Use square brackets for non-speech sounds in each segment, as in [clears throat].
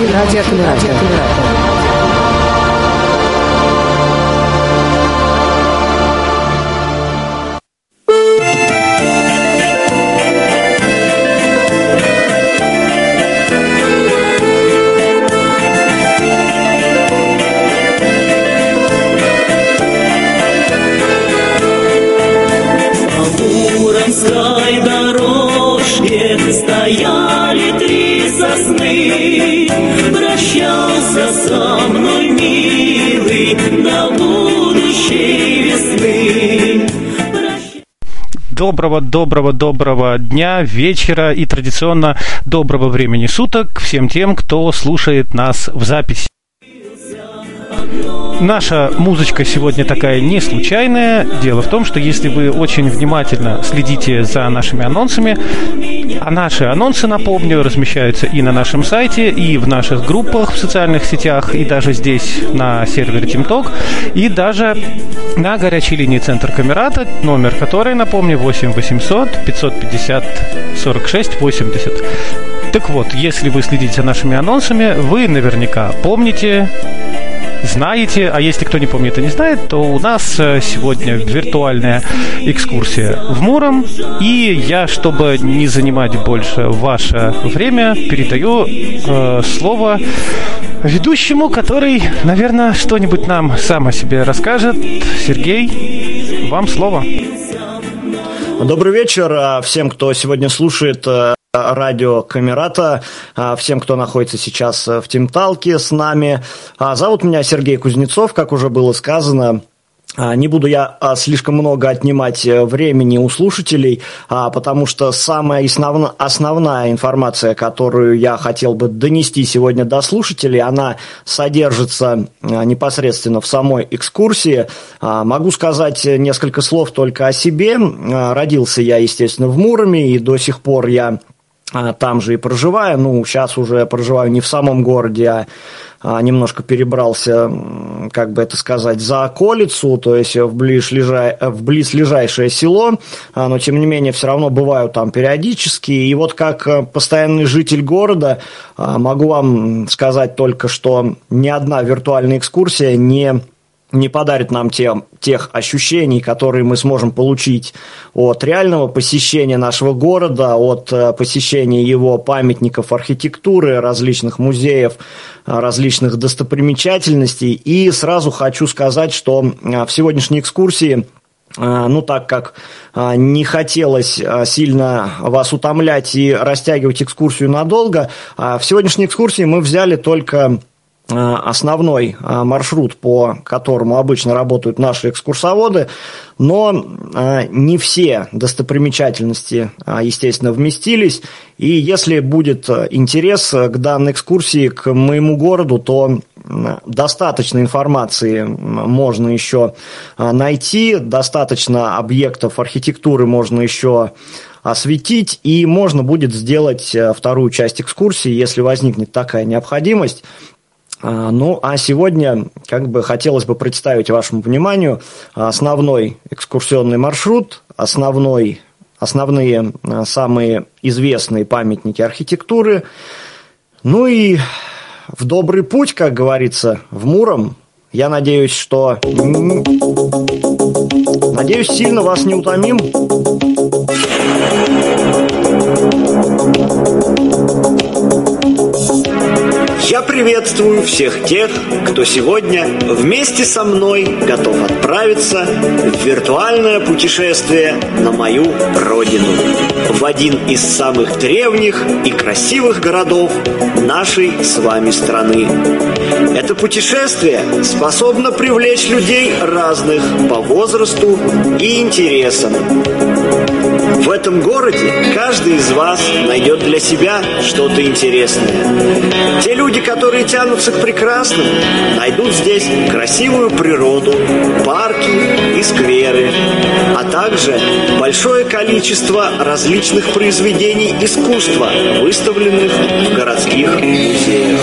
радиоаккумулятор. Доброго, доброго, доброго дня, вечера и традиционно доброго времени суток всем тем, кто слушает нас в записи. Наша музычка сегодня такая не случайная. Дело в том, что если вы очень внимательно следите за нашими анонсами, а наши анонсы, напомню, размещаются и на нашем сайте, и в наших группах в социальных сетях, и даже здесь на сервере TeamTalk, и даже на горячей линии Центр Камерата, номер которой, напомню, 8 800 550 46 80. Так вот, если вы следите за нашими анонсами, вы наверняка помните знаете, а если кто не помнит и не знает, то у нас э, сегодня виртуальная экскурсия в Муром, и я, чтобы не занимать больше ваше время, передаю э, слово ведущему, который, наверное, что-нибудь нам сам о себе расскажет. Сергей, вам слово. Добрый вечер а, всем, кто сегодня слушает э, радио Камерата, а, всем, кто находится сейчас в Тимталке с нами. А, зовут меня Сергей Кузнецов, как уже было сказано. А, не буду я слишком много отнимать э, времени у слушателей, потому что самая основная информация, которую я хотел бы донести сегодня до слушателей, она содержится непосредственно в самой экскурсии. Могу сказать несколько слов только о себе. Родился я, естественно, в Муроме, и до сих пор я а, там же и проживаю. Ну, сейчас уже проживаю не в самом городе, а, а немножко перебрался, как бы это сказать, за околицу, то есть в, ближлежа... в близлежащее село, а, но тем не менее все равно бываю там периодически. И вот как э, постоянный житель города могу вам сказать только, что ни одна виртуальная экскурсия не не подарит нам тем, тех ощущений, которые мы сможем получить от реального посещения нашего города, от э, посещения его памятников архитектуры, различных музеев, э, различных достопримечательностей. И сразу хочу сказать, что э, в сегодняшней экскурсии ну, так как не хотелось сильно вас утомлять и растягивать экскурсию надолго, в сегодняшней экскурсии мы взяли только основной э, маршрут, по которому обычно работают наши экскурсоводы, но э, не все достопримечательности, естественно, вместились. И если будет интерес к данной экскурсии, к моему городу, то достаточно информации можно еще найти, достаточно объектов архитектуры можно еще осветить, и можно будет сделать вторую часть экскурсии, если возникнет такая необходимость. А, ну, а сегодня как бы хотелось бы представить вашему вниманию основной экскурсионный маршрут, основной, основные а, самые известные памятники архитектуры. Ну и в добрый путь, как говорится, в Муром. Я надеюсь, что... Надеюсь, сильно вас не утомим. Я приветствую всех тех, кто сегодня вместе со мной готов отправиться в виртуальное путешествие на мою родину, в один из самых древних и красивых городов нашей с вами страны. Это путешествие способно привлечь людей разных по возрасту и интересам. В этом городе каждый из вас найдет для себя что-то интересное. Те люди, которые тянутся к прекрасному, найдут здесь красивую природу, парки и скверы, а также большое количество различных произведений искусства, выставленных в городских музеях.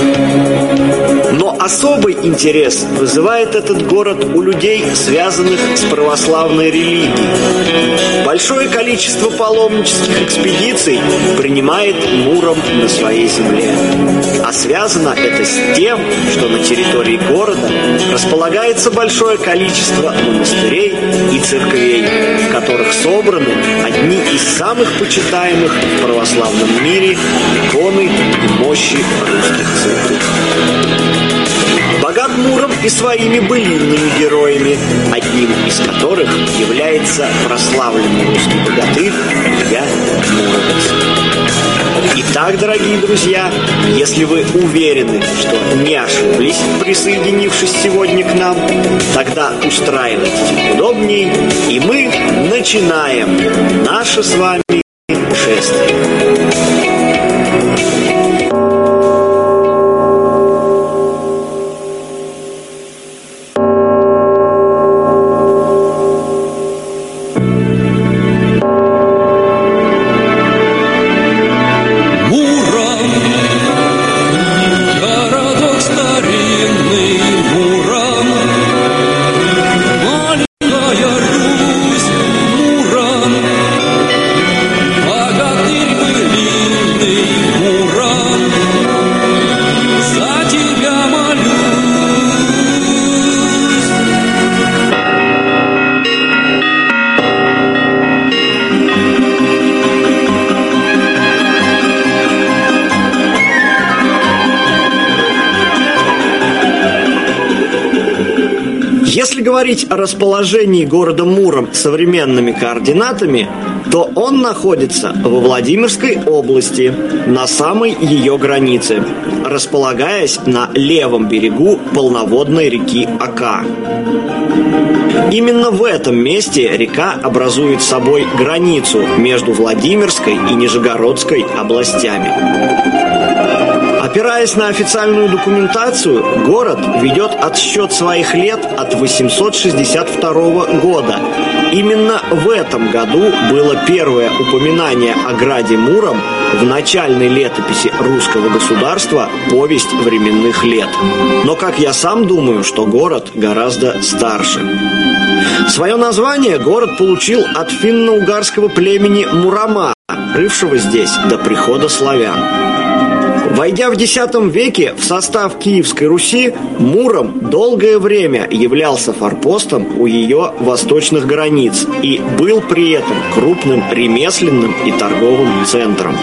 Но Особый интерес вызывает этот город у людей, связанных с православной религией. Большое количество паломнических экспедиций принимает Муром на своей земле. А связано это с тем, что на территории города располагается большое количество монастырей и церквей, в которых собраны одни из самых почитаемых в православном мире иконы и мощи русских святых Муром и своими былинными героями, одним из которых является прославленный русский богатырь Илья Муромец. Итак, дорогие друзья, если вы уверены, что не ошиблись, присоединившись сегодня к нам, тогда устраивайтесь удобней, и мы начинаем наше с вами расположении города Муром современными координатами, то он находится во Владимирской области, на самой ее границе, располагаясь на левом берегу полноводной реки Ака. Именно в этом месте река образует собой границу между Владимирской и Нижегородской областями. Опираясь на официальную документацию, город ведет отсчет своих лет от 862 года. Именно в этом году было первое упоминание о граде Муром в начальной летописи русского государства «Повесть временных лет». Но, как я сам думаю, что город гораздо старше. Свое название город получил от финно-угарского племени Мурама, жившего здесь до прихода славян. Войдя в X веке в состав Киевской Руси, Муром долгое время являлся форпостом у ее восточных границ и был при этом крупным ремесленным и торговым центром.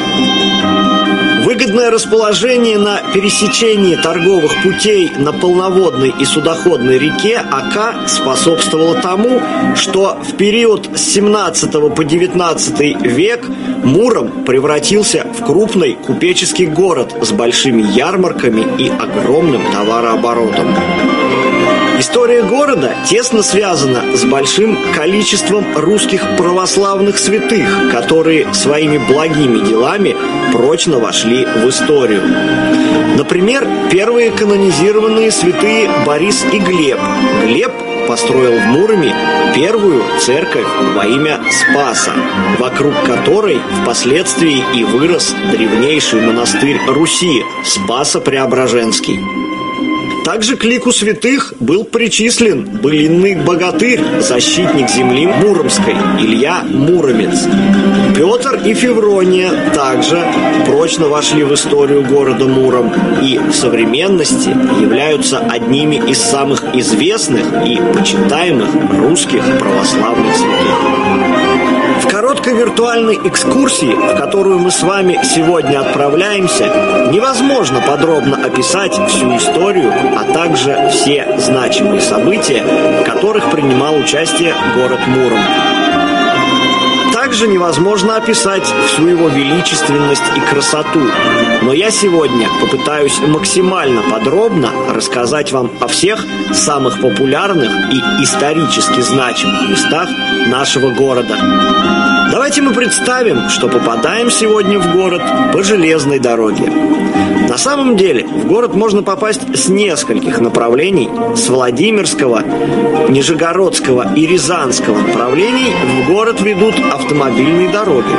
Выгодное расположение на пересечении торговых путей на полноводной и судоходной реке Ака способствовало тому, что в период с 17 по 19 век Муром превратился в крупный купеческий город с большими ярмарками и огромным товарооборотом. История города тесно связана с большим количеством русских православных святых, которые своими благими делами прочно вошли в историю. Например, первые канонизированные святые Борис и Глеб. Глеб построил в Муроме первую церковь во имя Спаса, вокруг которой впоследствии и вырос древнейший монастырь Руси – Спасо-Преображенский. Также к лику святых был причислен былинный богатырь, защитник земли Муромской, Илья Муромец. Петр и Феврония также прочно вошли в историю города Муром и в современности являются одними из самых известных и почитаемых русских православных святых. В короткой виртуальной экскурсии, в которую мы с вами сегодня отправляемся, невозможно подробно описать всю историю, а также все значимые события, в которых принимал участие город Муром. Также невозможно описать всю его величественность и красоту. Но я сегодня попытаюсь максимально подробно рассказать вам о всех самых популярных и исторически значимых местах нашего города. Давайте мы представим, что попадаем сегодня в город по железной дороге. На самом деле в город можно попасть с нескольких направлений. С Владимирского, Нижегородского и Рязанского направлений в город ведут автомобильные дороги.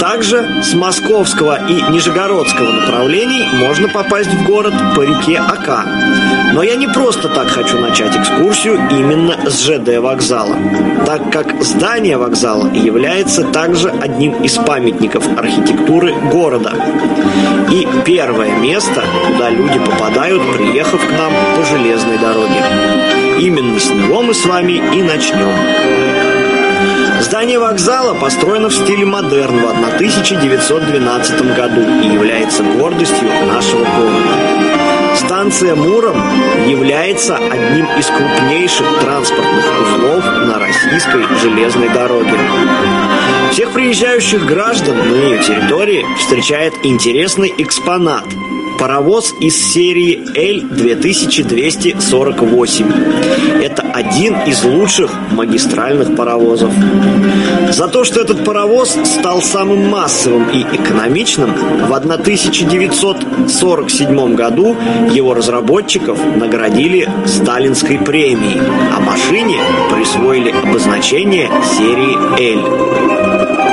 Также с московского и нижегородского направлений можно попасть в город по реке Ака. Но я не просто так хочу начать экскурсию именно с ЖД вокзала, так как здание вокзала является также одним из памятников архитектуры города. И первое место, куда люди попадают, приехав к нам по железной дороге. Именно с него мы с вами и начнем. Здание вокзала построено в стиле модерн в 1912 году и является гордостью нашего города. Станция Муром является одним из крупнейших транспортных узлов на российской железной дороге. Всех приезжающих граждан на ее территории встречает интересный экспонат – паровоз из серии L2248. Это один из лучших магистральных паровозов. За то, что этот паровоз стал самым массовым и экономичным, в 1947 году его разработчиков наградили Сталинской премией, а машине присвоили обозначение серии L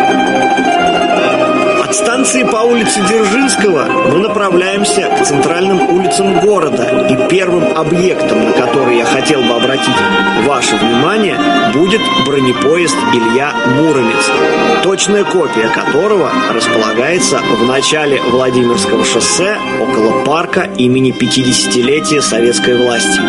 станции по улице Дзержинского мы направляемся к центральным улицам города. И первым объектом, на который я хотел бы обратить ваше внимание, будет бронепоезд Илья Муромец, точная копия которого располагается в начале Владимирского шоссе около парка имени 50-летия советской власти.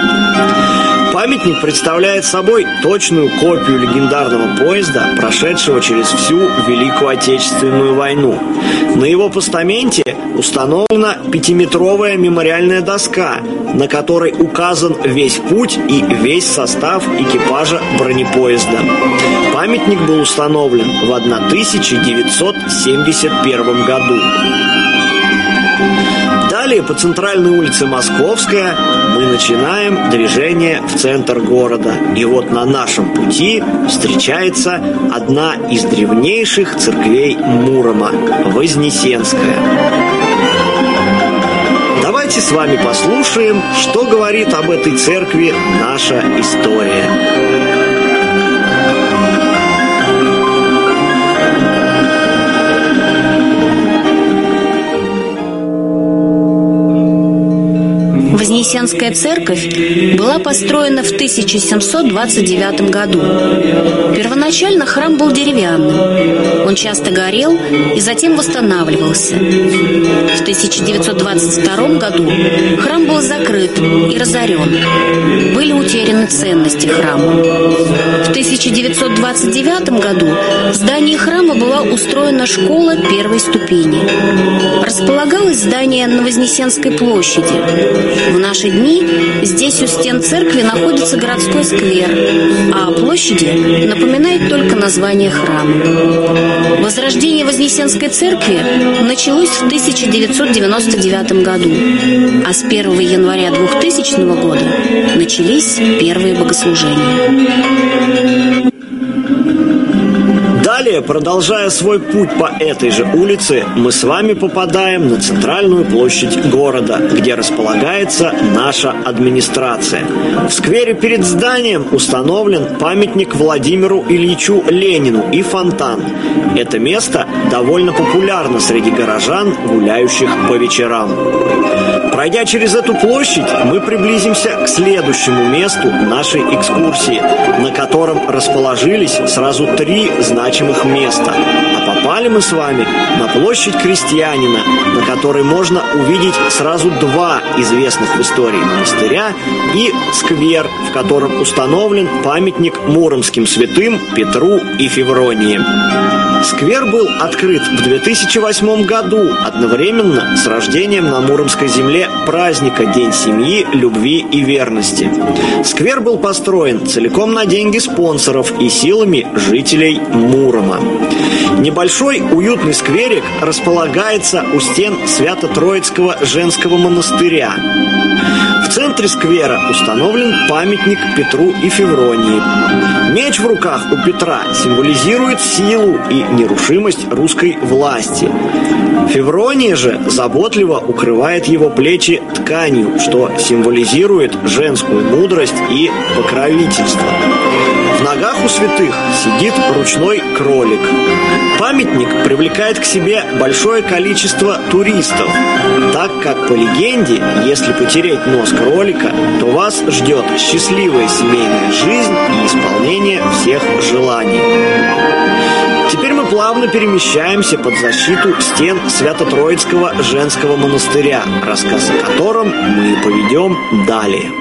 Памятник представляет собой точную копию легендарного поезда, прошедшего через всю Великую Отечественную войну. На его постаменте установлена пятиметровая мемориальная доска, на которой указан весь путь и весь состав экипажа бронепоезда. Памятник был установлен в 1971 году. Далее по центральной улице Московская мы начинаем движение в центр города. И вот на нашем пути встречается одна из древнейших церквей Мурома – Вознесенская. Давайте с вами послушаем, что говорит об этой церкви наша история. Вознесенская церковь была построена в 1729 году. Первоначально храм был деревянным. Он часто горел и затем восстанавливался. В 1922 году храм был закрыт и разорен. Были утеряны ценности храма. В 1929 году в здании храма была устроена школа первой ступени. Располагалось здание на Вознесенской площади. В наши дни здесь у стен церкви находится городской сквер, а площади напоминает только название храма. Возрождение Вознесенской церкви началось в 1999 году, а с 1 января 2000 года начались первые богослужения. Далее, продолжая свой путь по этой же улице, мы с вами попадаем на центральную площадь города, где располагается наша администрация. В сквере перед зданием установлен памятник Владимиру Ильичу Ленину и фонтан. Это место довольно популярно среди горожан, гуляющих по вечерам. Пройдя через эту площадь, мы приблизимся к следующему месту нашей экскурсии, на котором расположились сразу три значимых места. А попали мы с вами на площадь крестьянина, на которой можно увидеть сразу два известных в истории монастыря и сквер, в котором установлен памятник муромским святым Петру и Февронии. Сквер был открыт в 2008 году, одновременно с рождением на Муромской земле праздника День семьи, любви и верности. Сквер был построен целиком на деньги спонсоров и силами жителей Мурома. Небольшой уютный скверик располагается у стен Свято-Троицкого женского монастыря. В центре сквера установлен памятник Петру и Февронии. Меч в руках у Петра символизирует силу и нерушимость русской власти. Феврония же заботливо укрывает его плечи тканью, что символизирует женскую мудрость и покровительство. Ногах у святых сидит ручной кролик. Памятник привлекает к себе большое количество туристов, так как по легенде, если потереть нос кролика, то вас ждет счастливая семейная жизнь и исполнение всех желаний. Теперь мы плавно перемещаемся под защиту стен Свято-Троицкого женского монастыря, рассказ о котором мы поведем далее.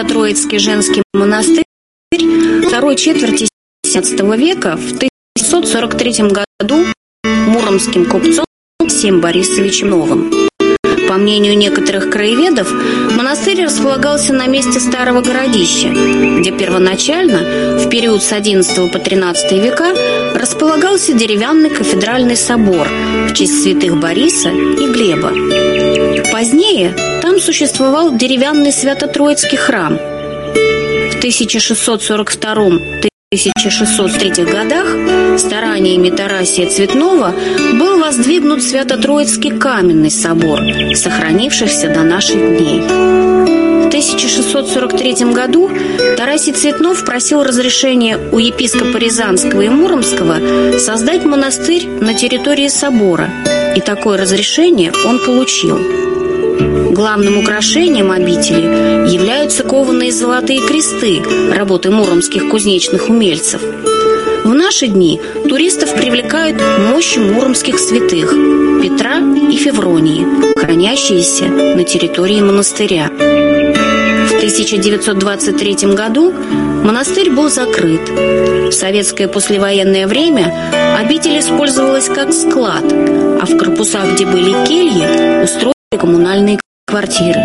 Свято-Троицкий женский монастырь второй четверти XVII века в 1643 году муромским купцом Всем Борисовичем Новым. По мнению некоторых краеведов, монастырь располагался на месте старого городища, где первоначально, в период с XI по XIII века, располагался деревянный кафедральный собор в честь святых Бориса и Глеба. Позднее там существовал деревянный Свято-Троицкий храм. В 1642 1603 годах стараниями Тарасия Цветного был воздвигнут Свято-Троицкий каменный собор, сохранившийся до наших дней. В 1643 году Тарасий Цветнов просил разрешения у епископа Рязанского и Муромского создать монастырь на территории собора, и такое разрешение он получил. Главным украшением обители являются кованые золотые кресты работы муромских кузнечных умельцев. В наши дни туристов привлекают мощи муромских святых Петра и Февронии, хранящиеся на территории монастыря. В 1923 году монастырь был закрыт. В советское послевоенное время обитель использовалась как склад, а в корпусах, где были кельи, устроили коммунальные квартиры.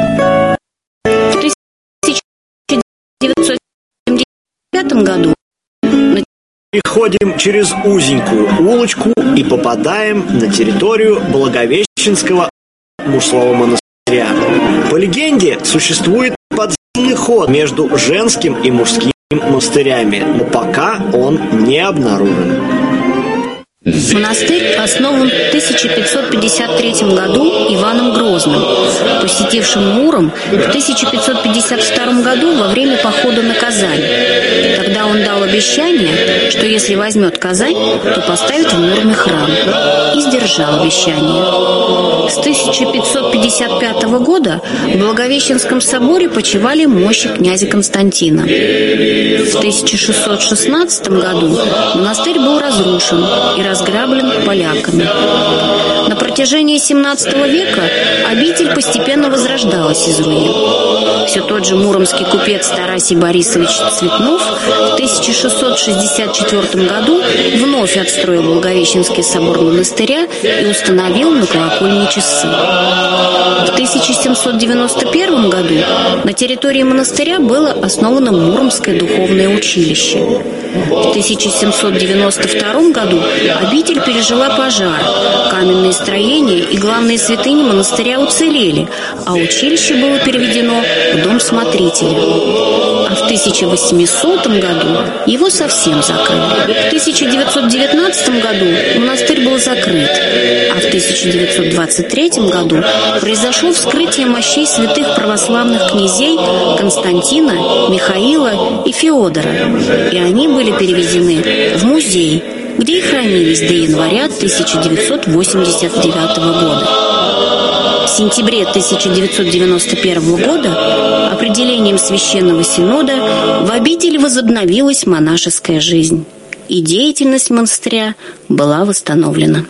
В 1975 году Переходим через узенькую улочку и попадаем на территорию Благовещенского мужского монастыря. По легенде, существует подземный ход между женским и мужским монастырями, но пока он не обнаружен. Монастырь основан в 1553 году Иваном Грозным, посетившим Муром в 1552 году во время похода на Казань. Тогда он дал обещание, что если возьмет Казань, то поставит в Муроме храм. И сдержал обещание. С 1555 года в Благовещенском соборе почивали мощи князя Константина. В 1616 году монастырь был разрушен и разграблен поляками. На протяжении 17 века обитель постепенно возрождалась из руин. Все тот же муромский купец Тарасий Борисович Цветнов в 1664 году вновь отстроил Благовещенский собор монастыря и установил на колокольне часы. В 1791 году на территории монастыря было основано Муромское духовное училище. В 1792 году обитель пережила пожар. Каменные строения и главные святыни монастыря уцелели, а училище было переведено в дом смотрителя. А в 1800 году его совсем закрыли. В 1919 году монастырь был закрыт, а в 1923 году произошло вскрытие мощей святых православных князей Константина, Михаила и Феодора, и они были переведены в музей, где и хранились до января 1989 года. В сентябре 1991 года определением Священного Синода в обители возобновилась монашеская жизнь, и деятельность монастыря была восстановлена.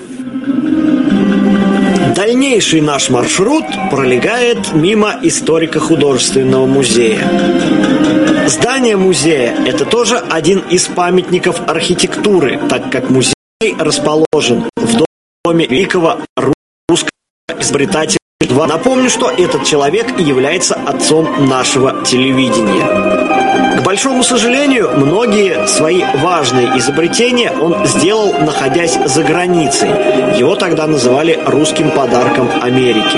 Дальнейший наш маршрут пролегает мимо историко-художественного музея. Здание музея – это тоже один из памятников архитектуры, так как музей расположен в доме великого русского изобретателя. Напомню, что этот человек является отцом нашего телевидения. К большому сожалению, многие свои важные изобретения он сделал, находясь за границей. Его тогда называли русским подарком Америки.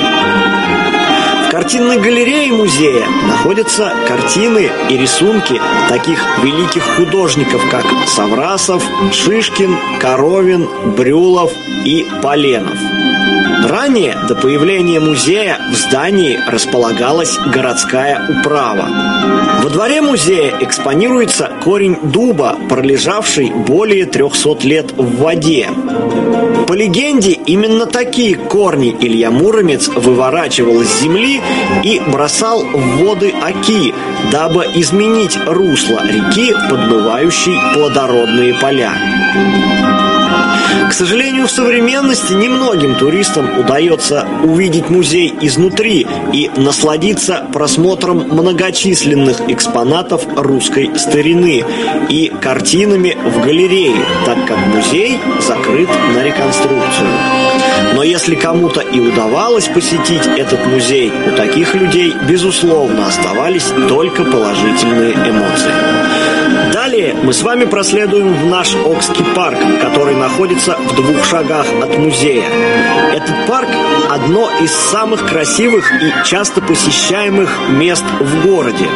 В картинной галерее музея находятся картины и рисунки таких великих художников, как Саврасов, Шишкин, Коровин, Брюлов и Поленов. Ранее, до появления музея, в здании располагалась городская управа. Во дворе музея экспонируется корень дуба, пролежавший более 300 лет в воде. По легенде, именно такие корни Илья Муромец выворачивал из земли и бросал в воды Оки, дабы изменить русло реки, подмывающей плодородные поля. К сожалению, в современности немногим туристам удается увидеть музей изнутри и насладиться просмотром многочисленных экспонатов русской старины и картинами в галерее, так как музей закрыт на реконструкцию. Но если кому-то и удавалось посетить этот музей, у таких людей, безусловно, оставались только положительные эмоции. Далее мы с вами проследуем в наш Окский парк, который находится в двух шагах от музея. Этот парк – одно из самых красивых и часто посещаемых мест в городе.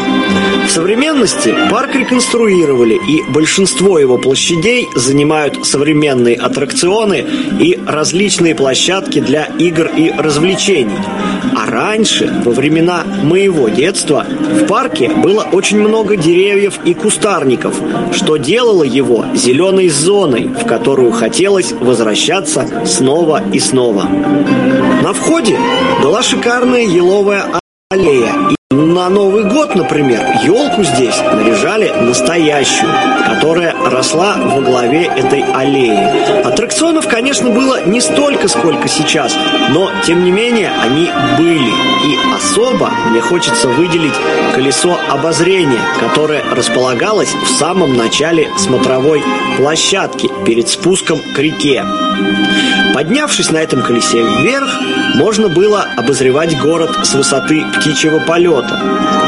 В современности парк реконструировали, и большинство его площадей занимают современные аттракционы и различные площадки для игр и развлечений. Раньше, во времена моего детства, в парке было очень много деревьев и кустарников, что делало его зеленой зоной, в которую хотелось возвращаться снова и снова. На входе была шикарная еловая аллея. И на Новый год, например, елку здесь наряжали настоящую, которая росла во главе этой аллеи. Аттракционов, конечно, было не столько, сколько сейчас, но, тем не менее, они были. И особо мне хочется выделить колесо обозрения, которое располагалось в самом начале смотровой площадки перед спуском к реке. Поднявшись на этом колесе вверх, можно было обозревать город с высоты птичьего полета.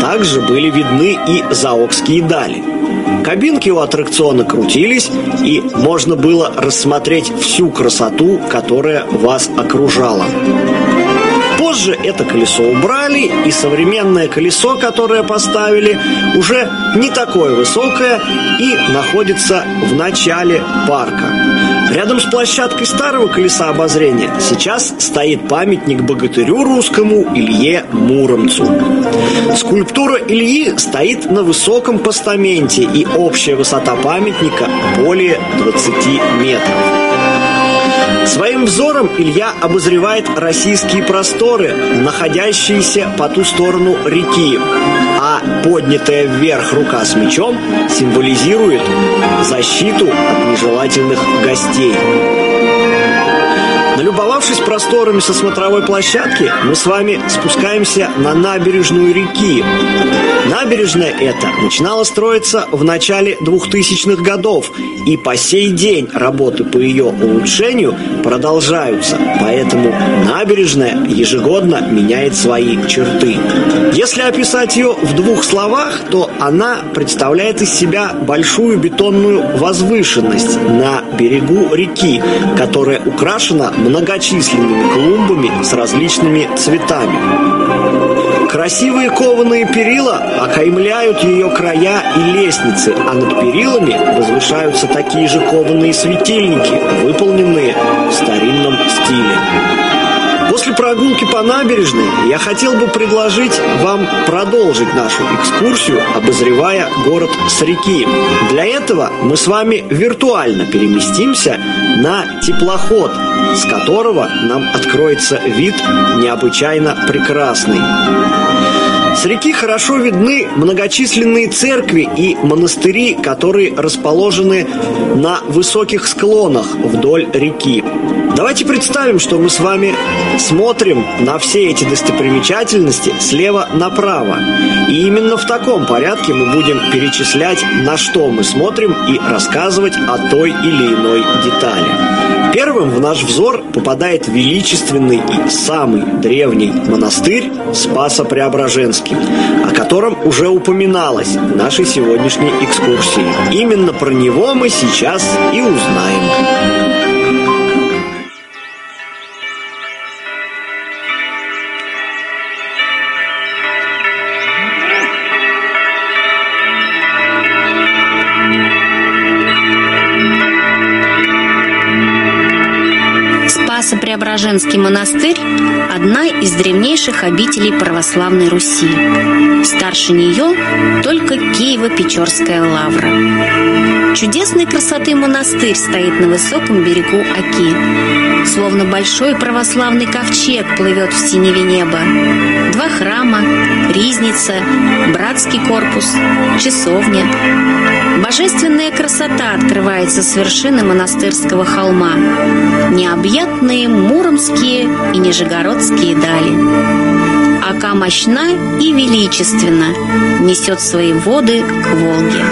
Также были видны и заокские дали. Кабинки у аттракциона крутились, и можно было рассмотреть всю красоту, которая вас окружала. Позже это колесо убрали, и современное колесо, которое поставили, уже не такое высокое и находится в начале парка. Рядом с площадкой старого колеса обозрения сейчас стоит памятник богатырю русскому Илье Муромцу. Скульптура Ильи стоит на высоком постаменте, и общая высота памятника более 20 метров. Своим взором Илья обозревает российские просторы, находящиеся по ту сторону реки, а поднятая вверх рука с мечом символизирует защиту от нежелательных гостей. Налюбовавшись просторами со смотровой площадки, мы с вами спускаемся на набережную реки. Набережная эта начинала строиться в начале 2000-х годов, и по сей день работы по ее улучшению продолжаются, поэтому набережная ежегодно меняет свои черты. Если описать ее в двух словах, то она представляет из себя большую бетонную возвышенность на берегу реки, которая украшена многочисленными клумбами с различными цветами. Красивые кованые перила окаймляют ее края и лестницы, а над перилами возвышаются такие же кованые светильники, выполненные в старинном стиле. После прогулки по набережной я хотел бы предложить вам продолжить нашу экскурсию, обозревая город с реки. Для этого мы с вами виртуально переместимся на теплоход, с которого нам откроется вид необычайно прекрасный. С реки хорошо видны многочисленные церкви и монастыри, которые расположены на высоких склонах вдоль реки. Давайте представим, что мы с вами смотрим на все эти достопримечательности слева направо. И именно в таком порядке мы будем перечислять, на что мы смотрим и рассказывать о той или иной детали. Первым в наш взор попадает величественный и самый древний монастырь Спасо-Преображенский, о котором уже упоминалось в нашей сегодняшней экскурсии. Именно про него мы сейчас и узнаем. Спасо-Преображенский монастырь – одна из древнейших обителей православной Руси. Старше нее только Киево-Печорская лавра. Чудесной красоты монастырь стоит на высоком берегу Оки. Словно большой православный ковчег плывет в синеве неба. Два храма, ризница, братский корпус, часовня. Божественная красота открывается с вершины монастырского холма. Необъятные муромские и нижегородские дали. Ока мощна и величественно несет свои воды к Волге.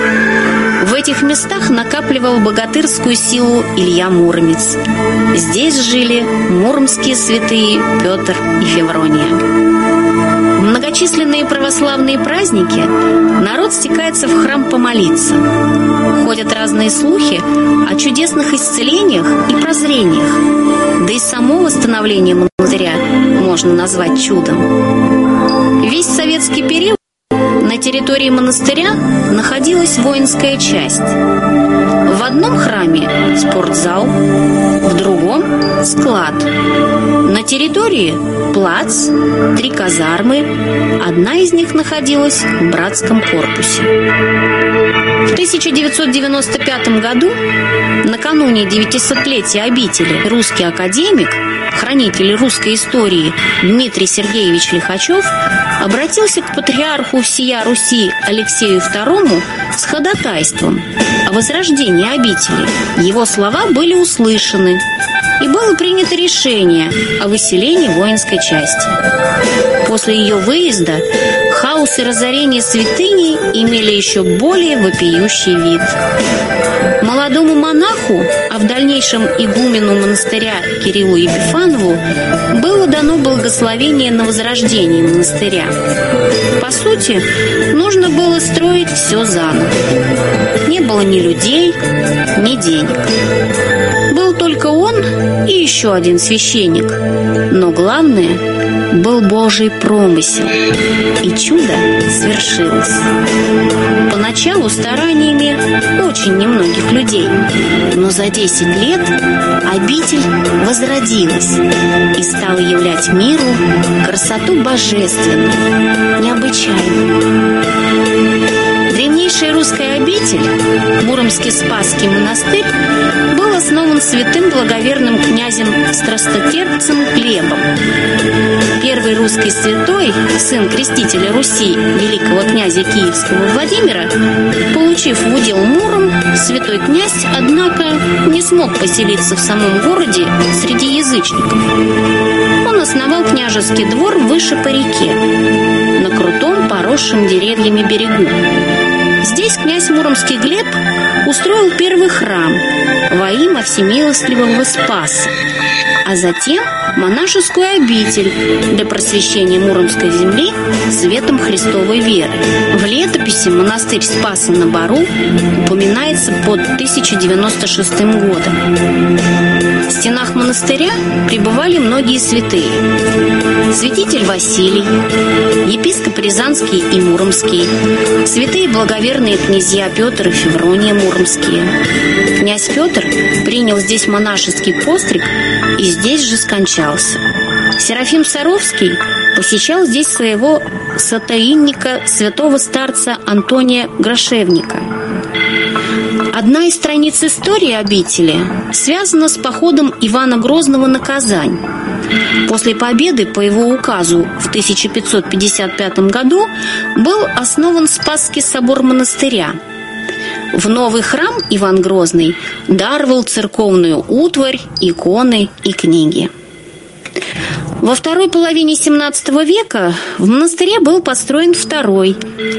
В этих местах накапливал богатырскую силу Илья Муромец. Здесь жили муромские святые Петр и Феврония. Многочисленные православные праздники народ стекается в храм помолиться. Ходят разные слухи о чудесных исцелениях и прозрениях. Да и само восстановление монастыря можно назвать чудом. Весь советский период на территории монастыря находилась воинская часть. В одном храме – спортзал, в другом – склад. На территории – плац, три казармы. Одна из них находилась в братском корпусе. В 1995 году, накануне 900-летия обители, русский академик, хранитель русской истории Дмитрий Сергеевич Лихачев обратился к патриарху всея Руси Алексею II с ходатайством о возрождении обители. Его слова были услышаны, и было принято решение о выселении воинской части. После ее выезда хаос и разорение святыни имели еще более вопиющий вид. Молодому монаху, а в дальнейшем игумену монастыря Кириллу Епифанову, было дано благословение на возрождение монастыря. По сути, нужно было строить все заново. Не было ни людей, ни денег. Был только он и еще один священник. Но главное, был Божий промысел. И чудо свершилось. Поначалу стараниями очень немногих людей. Но за 10 лет обитель возродилась и стала являть миру красоту божественную, необычайную. Древнейшая русская обитель, Муромский Спасский монастырь, был основан святым благоверным князем Страстотерпцем Глебом. Первый русский святой, сын крестителя Руси, великого князя Киевского Владимира, получив в удел Муром, святой князь, однако, не смог поселиться в самом городе среди язычников. Он основал княжеский двор выше по реке, на крутом поросшем деревьями берегу. Здесь князь Муромский Глеб устроил первый храм во имя Всемилостливого Спаса, а затем монашескую обитель для просвещения Муромской земли светом Христовой веры. В летописи монастырь Спаса на Бару упоминается под 1096 годом. В стенах монастыря пребывали многие святые. Святитель Василий, епископ Рязанский и Муромский, святые благоверные князья Петр и Феврония Муромские. Князь Петр принял здесь монашеский постриг и здесь же скончался. Серафим Саровский посещал здесь своего сатаинника, святого старца Антония Грошевника. Одна из страниц истории обители связана с походом Ивана Грозного на Казань. После победы по его указу в 1555 году был основан Спасский собор монастыря. В новый храм Иван Грозный даровал церковную утварь, иконы и книги. Во второй половине XVII века в монастыре был построен второй,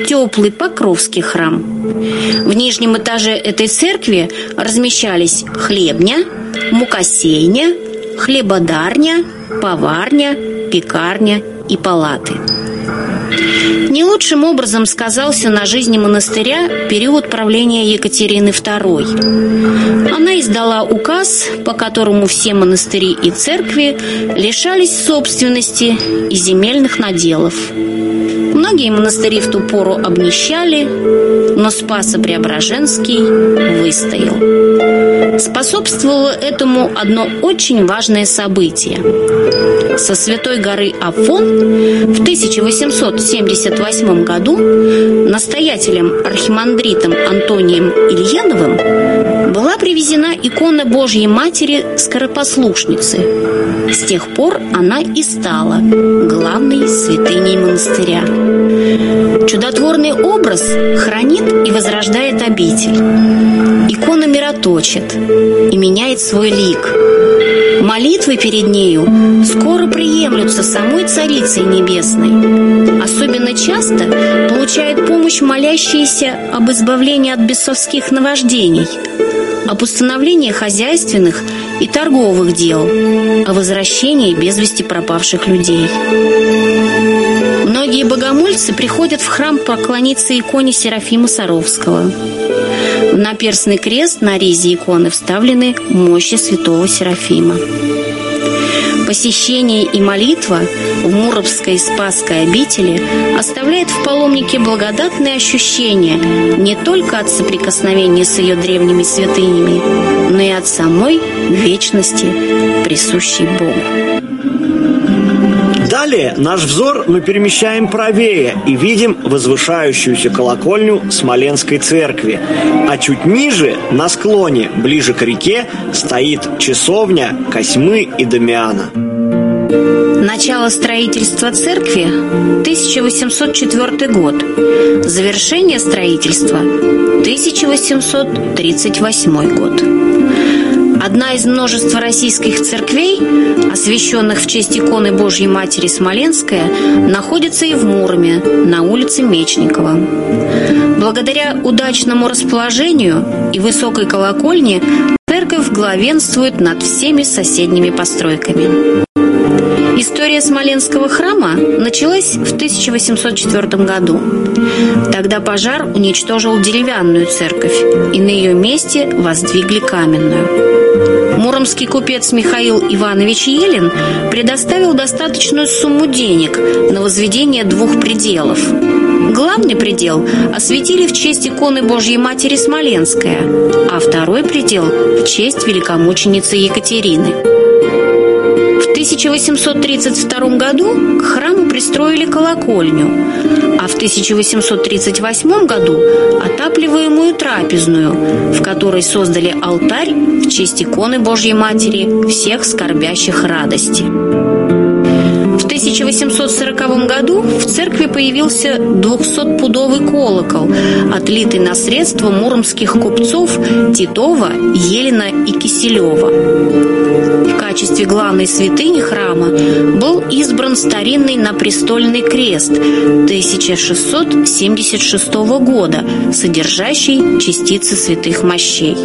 теплый Покровский храм. В нижнем этаже этой церкви размещались хлебня, мукосейня, хлебодарня, поварня, пекарня и палаты. Не лучшим образом сказался на жизни монастыря период правления Екатерины II. Она издала указ, по которому все монастыри и церкви лишались собственности и земельных наделов. Многие монастыри в ту пору обнищали, но Спасо-Преображенский выстоял. Способствовало этому одно очень важное событие. Со святой горы Афон в 1878 году настоятелем архимандритом Антонием Ильяновым была привезена икона Божьей Матери Скоропослушницы. С тех пор она и стала главной святыней монастыря. Чудотворный образ хранит и возрождает обитель. Икона мироточит и меняет свой лик. Молитвы перед нею скоро приемлются самой Царицей Небесной. Особенно часто получает помощь молящиеся об избавлении от бесовских наваждений, об установлении хозяйственных и торговых дел, о возвращении без вести пропавших людей. Многие богомольцы приходят в храм поклониться иконе Серафима Саровского. В наперстный крест на резе иконы вставлены мощи святого Серафима. Посещение и молитва в Муровской Спасской обители оставляет в паломнике благодатные ощущения не только от соприкосновения с ее древними святынями, но и от самой вечности, присущей Богу. Далее наш взор мы перемещаем правее и видим возвышающуюся колокольню Смоленской церкви. А чуть ниже, на склоне, ближе к реке, стоит часовня Косьмы и Дамиана. Начало строительства церкви – 1804 год. Завершение строительства – 1838 год. Одна из множества российских церквей, освященных в честь иконы Божьей Матери Смоленская, находится и в Муроме, на улице Мечникова. Благодаря удачному расположению и высокой колокольне церковь главенствует над всеми соседними постройками. История Смоленского храма началась в 1804 году. Тогда пожар уничтожил деревянную церковь, и на ее месте воздвигли каменную. Муромский купец Михаил Иванович Елин предоставил достаточную сумму денег на возведение двух пределов. Главный предел осветили в честь иконы Божьей Матери Смоленская, а второй предел в честь великомученицы Екатерины. 1832 году к храму пристроили колокольню, а в 1838 году отапливаемую трапезную, в которой создали алтарь в честь иконы Божьей Матери всех скорбящих радости. В 1840 году в церкви появился 200-пудовый колокол, отлитый на средства муромских купцов Титова, Елена и Киселева качестве главной святыни храма был избран старинный напрестольный крест 1676 года, содержащий частицы святых мощей.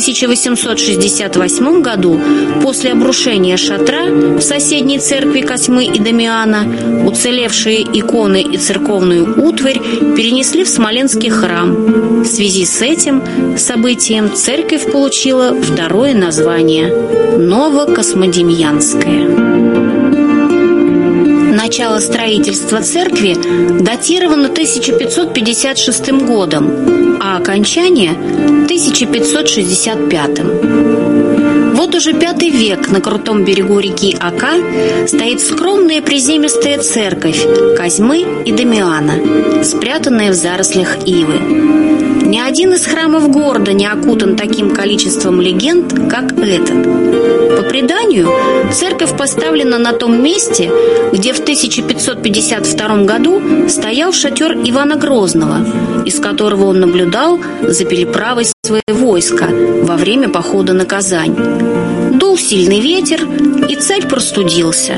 В 1868 году, после обрушения шатра в соседней церкви Косьмы и Дамиана, уцелевшие иконы и церковную утварь перенесли в Смоленский храм. В связи с этим событием церковь получила второе название – Новокосмодемьянская. Начало строительства церкви датировано 1556 годом, а окончание – 1565. Вот уже пятый век на крутом берегу реки Ака стоит скромная приземистая церковь Козьмы и Дамиана, спрятанная в зарослях ивы. Ни один из храмов города не окутан таким количеством легенд, как этот. По преданию, церковь поставлена на том месте, где в 1552 году стоял шатер Ивана Грозного, из которого он наблюдал за переправой своего войска во время похода на Казань. Дул сильный ветер, и царь простудился,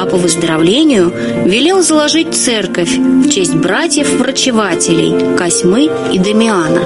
а по выздоровлению велел заложить церковь в честь братьев-врачевателей Косьмы и Дамиана.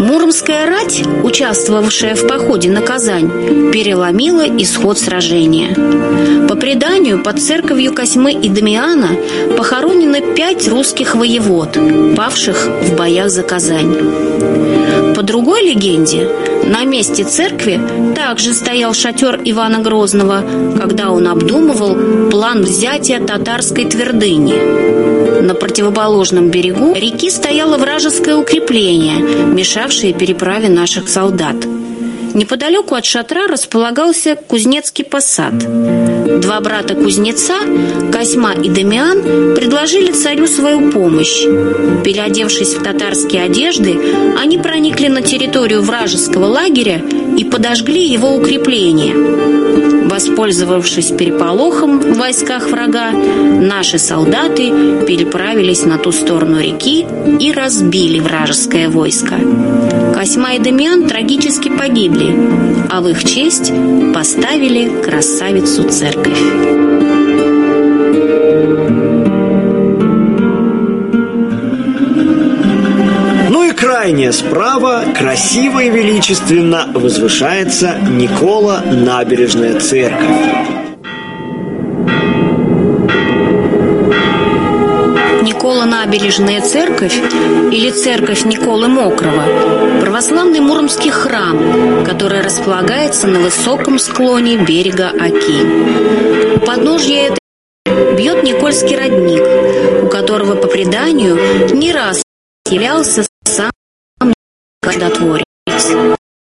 Муромская рать, участвовавшая в походе на Казань, переломила исход сражения. По преданию, под церковью Косьмы и Дамиана похоронены пять русских воевод, павших в боях за Казань. По другой легенде, На месте церкви также стоял шатер Ивана Грозного, когда он обдумывал план взятия татарской твердыни. На противоположном берегу реки стояло вражеское укрепление, мешавшее переправе наших солдат. Неподалеку от шатра располагался кузнецкий посад. Два брата-кузнеца, Косьма и Дамиан, предложили царю свою помощь. Переодевшись в татарские одежды, они проникли на территорию вражеского лагеря и подожгли его укрепление. Воспользовавшись переполохом в войсках врага, наши солдаты переправились на ту сторону реки и разбили вражеское войско. Косьма и Дамиан трагически погибли, а в их честь поставили красавицу церковь. Крайне справа, красиво и величественно возвышается Никола Набережная церковь. Никола Набережная церковь или церковь Николы Мокрого – православный муромский храм, который располагается на высоком склоне берега Оки. У подножья этой бьет Никольский родник, у которого по преданию не раз являлся сам чудотворец.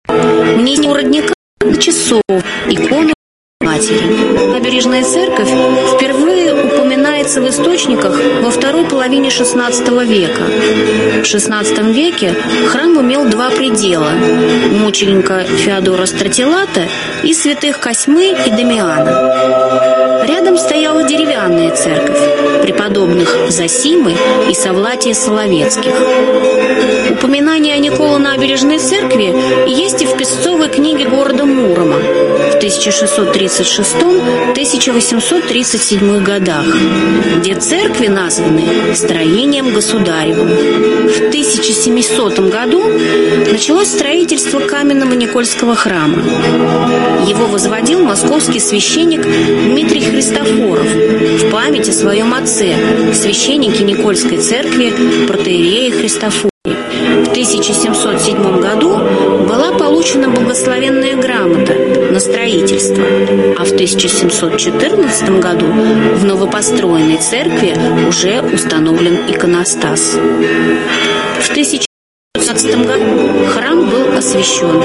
Внизу родника часов, икону матери. Набережная церковь впервые упоминается в источниках во второй половине XVI века. В XVI веке храм имел два предела – мученика Феодора Стратилата и святых Косьмы и Дамиана. Рядом стояла деревянная церковь преподобных Засимы и Савлатия Соловецких. Упоминание о Никола набережной церкви есть и в песцовой книге города Мурома в 1636-1837 годах, где церкви названы строением государевым. В 1700 году началось строительство каменного Никольского храма. Его возводил московский священник Дмитрий Христофоров в память о своем отце, священнике Никольской церкви протеерея Христофоре. В 1707 году была получена благословенная грамота на строительство, а в 1714 году в новопостроенной церкви уже установлен иконостас. В 1915 году храм был освящен.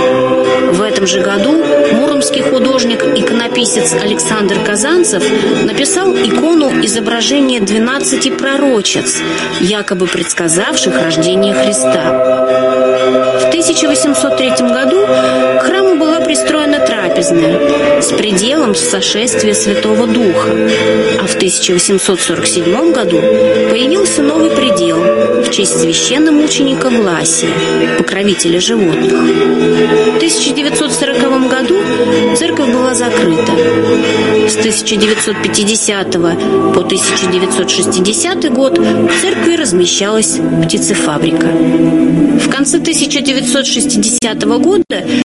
В этом же году муромский художник-иконописец Александр Казанцев написал икону изображения 12 пророчец, якобы предсказавших рождение Христа. В 1803 году к храму была пристроена трапезная с пределом сошествия Святого Духа, а в 1847 году появился новый предел в честь священномученика Власия, покровителя животных. В 1940 году церковь была закрыта. С 1950 по 1960 год в церкви размещалась птицефабрика. В конце 1960 года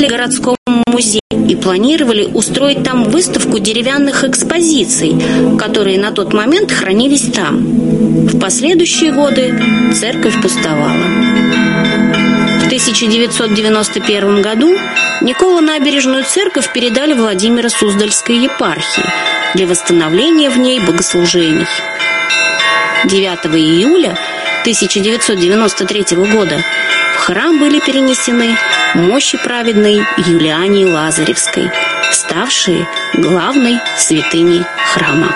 передали городскому музею и планировали устроить там выставку деревянных экспозиций, которые на тот момент хранились там. В последующие годы церковь пустовала. В 1991 году Никола набережную церковь передали Владимира Суздальской епархии для восстановления в ней богослужений. 9 июля 1993 года в храм были перенесены мощи праведной Юлиании Лазаревской, ставшие главной святыней храма.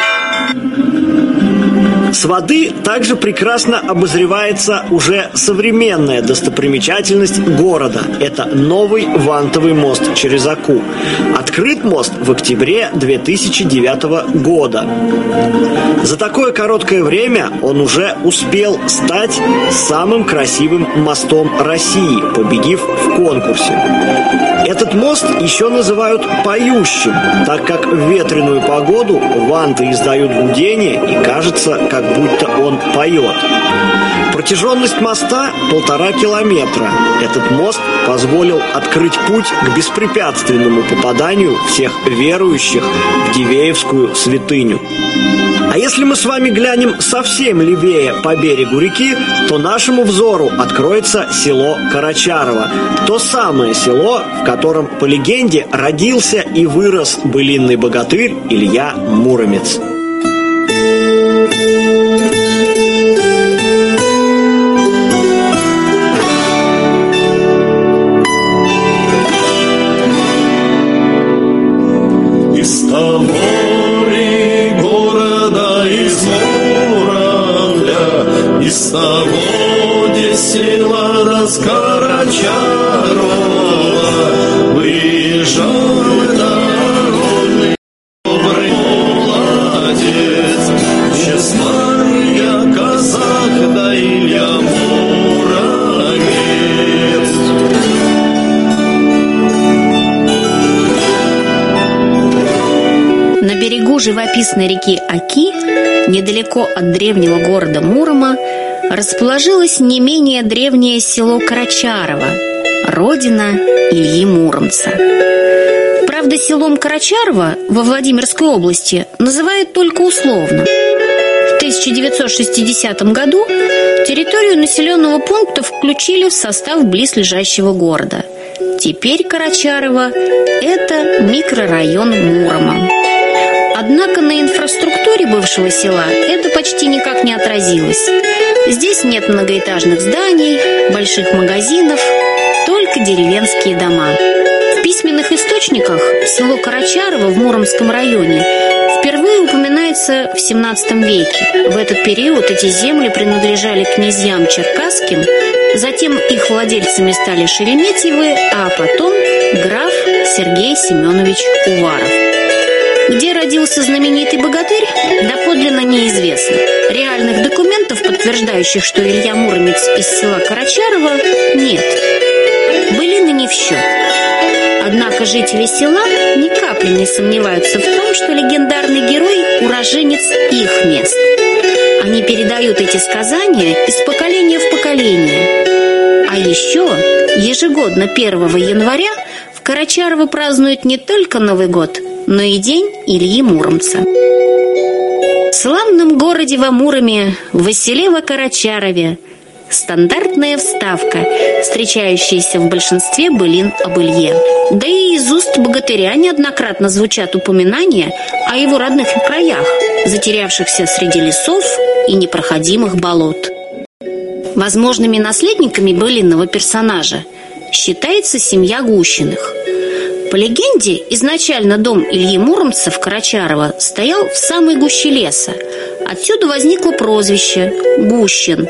С воды также прекрасно обозревается уже современная достопримечательность города. Это новый вантовый мост через Аку. Открыт мост в октябре 2009 года. За такое короткое время он уже успел стать самым красивым мостом России, победив в конкурсе. Этот мост еще называют поющим, так как в ветреную погоду ванты издают гудение и кажется, как будто он поет. Протяженность моста полтора километра. Этот мост позволил открыть путь к беспрепятственному попаданию всех верующих в Дивеевскую святыню. А если мы с вами глянем совсем левее по берегу реки, то нашему взору откроется село Карачарово. То самое село, в котором, по легенде, родился и вырос былинный богатырь Илья Муромец. Живописной реки Аки, недалеко от древнего города Мурома, расположилось не менее древнее село Карачарово, родина Ильи Муромца. Правда, селом Карачарово во Владимирской области называют только условно. В 1960 году территорию населенного пункта включили в состав близлежащего города. Теперь Карачарово – это микрорайон Мурома. Однако на инфраструктуре бывшего села это почти никак не отразилось. Здесь нет многоэтажных зданий, больших магазинов, только деревенские дома. В письменных источниках село Карачарово в Муромском районе впервые упоминается в XVII веке. В этот период эти земли принадлежали князьям черкасским, затем их владельцами стали Шереметьевы, а потом граф Сергей Семенович Уваров. Где родился знаменитый богатырь, доподлинно неизвестно. Реальных документов, подтверждающих, что Илья Муромец из села Карачарова, нет. Былины не в счет. Однако жители села ни капли не сомневаются в том, что легендарный герой – уроженец их мест. Они передают эти сказания из поколения в поколение. А еще ежегодно 1 января в Карачарово празднуют не только Новый год – но и день Ильи Муромца. В славном городе во Муроме, в Василево-Карачарове, стандартная вставка, встречающаяся в большинстве былин об Илье. Да и из уст богатыря неоднократно звучат упоминания о его родных краях, затерявшихся среди лесов и непроходимых болот. Возможными наследниками былинного персонажа считается семья Гущиных – по легенде, изначально дом Ильи Муромца в Карачарово стоял в самой гуще леса. Отсюда возникло прозвище «Гущин».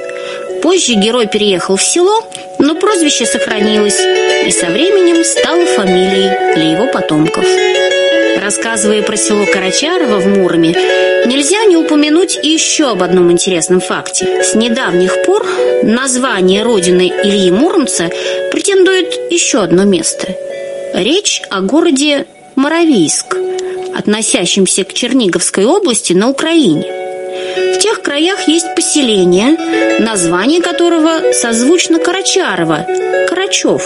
Позже герой переехал в село, но прозвище сохранилось и со временем стало фамилией для его потомков. Рассказывая про село Карачарово в Муроме, нельзя не упомянуть и еще об одном интересном факте. С недавних пор название родины Ильи Муромца претендует еще одно место – Речь о городе Моровийск, относящемся к Черниговской области на Украине. В тех краях есть поселение, название которого созвучно Карачарово – Карачев.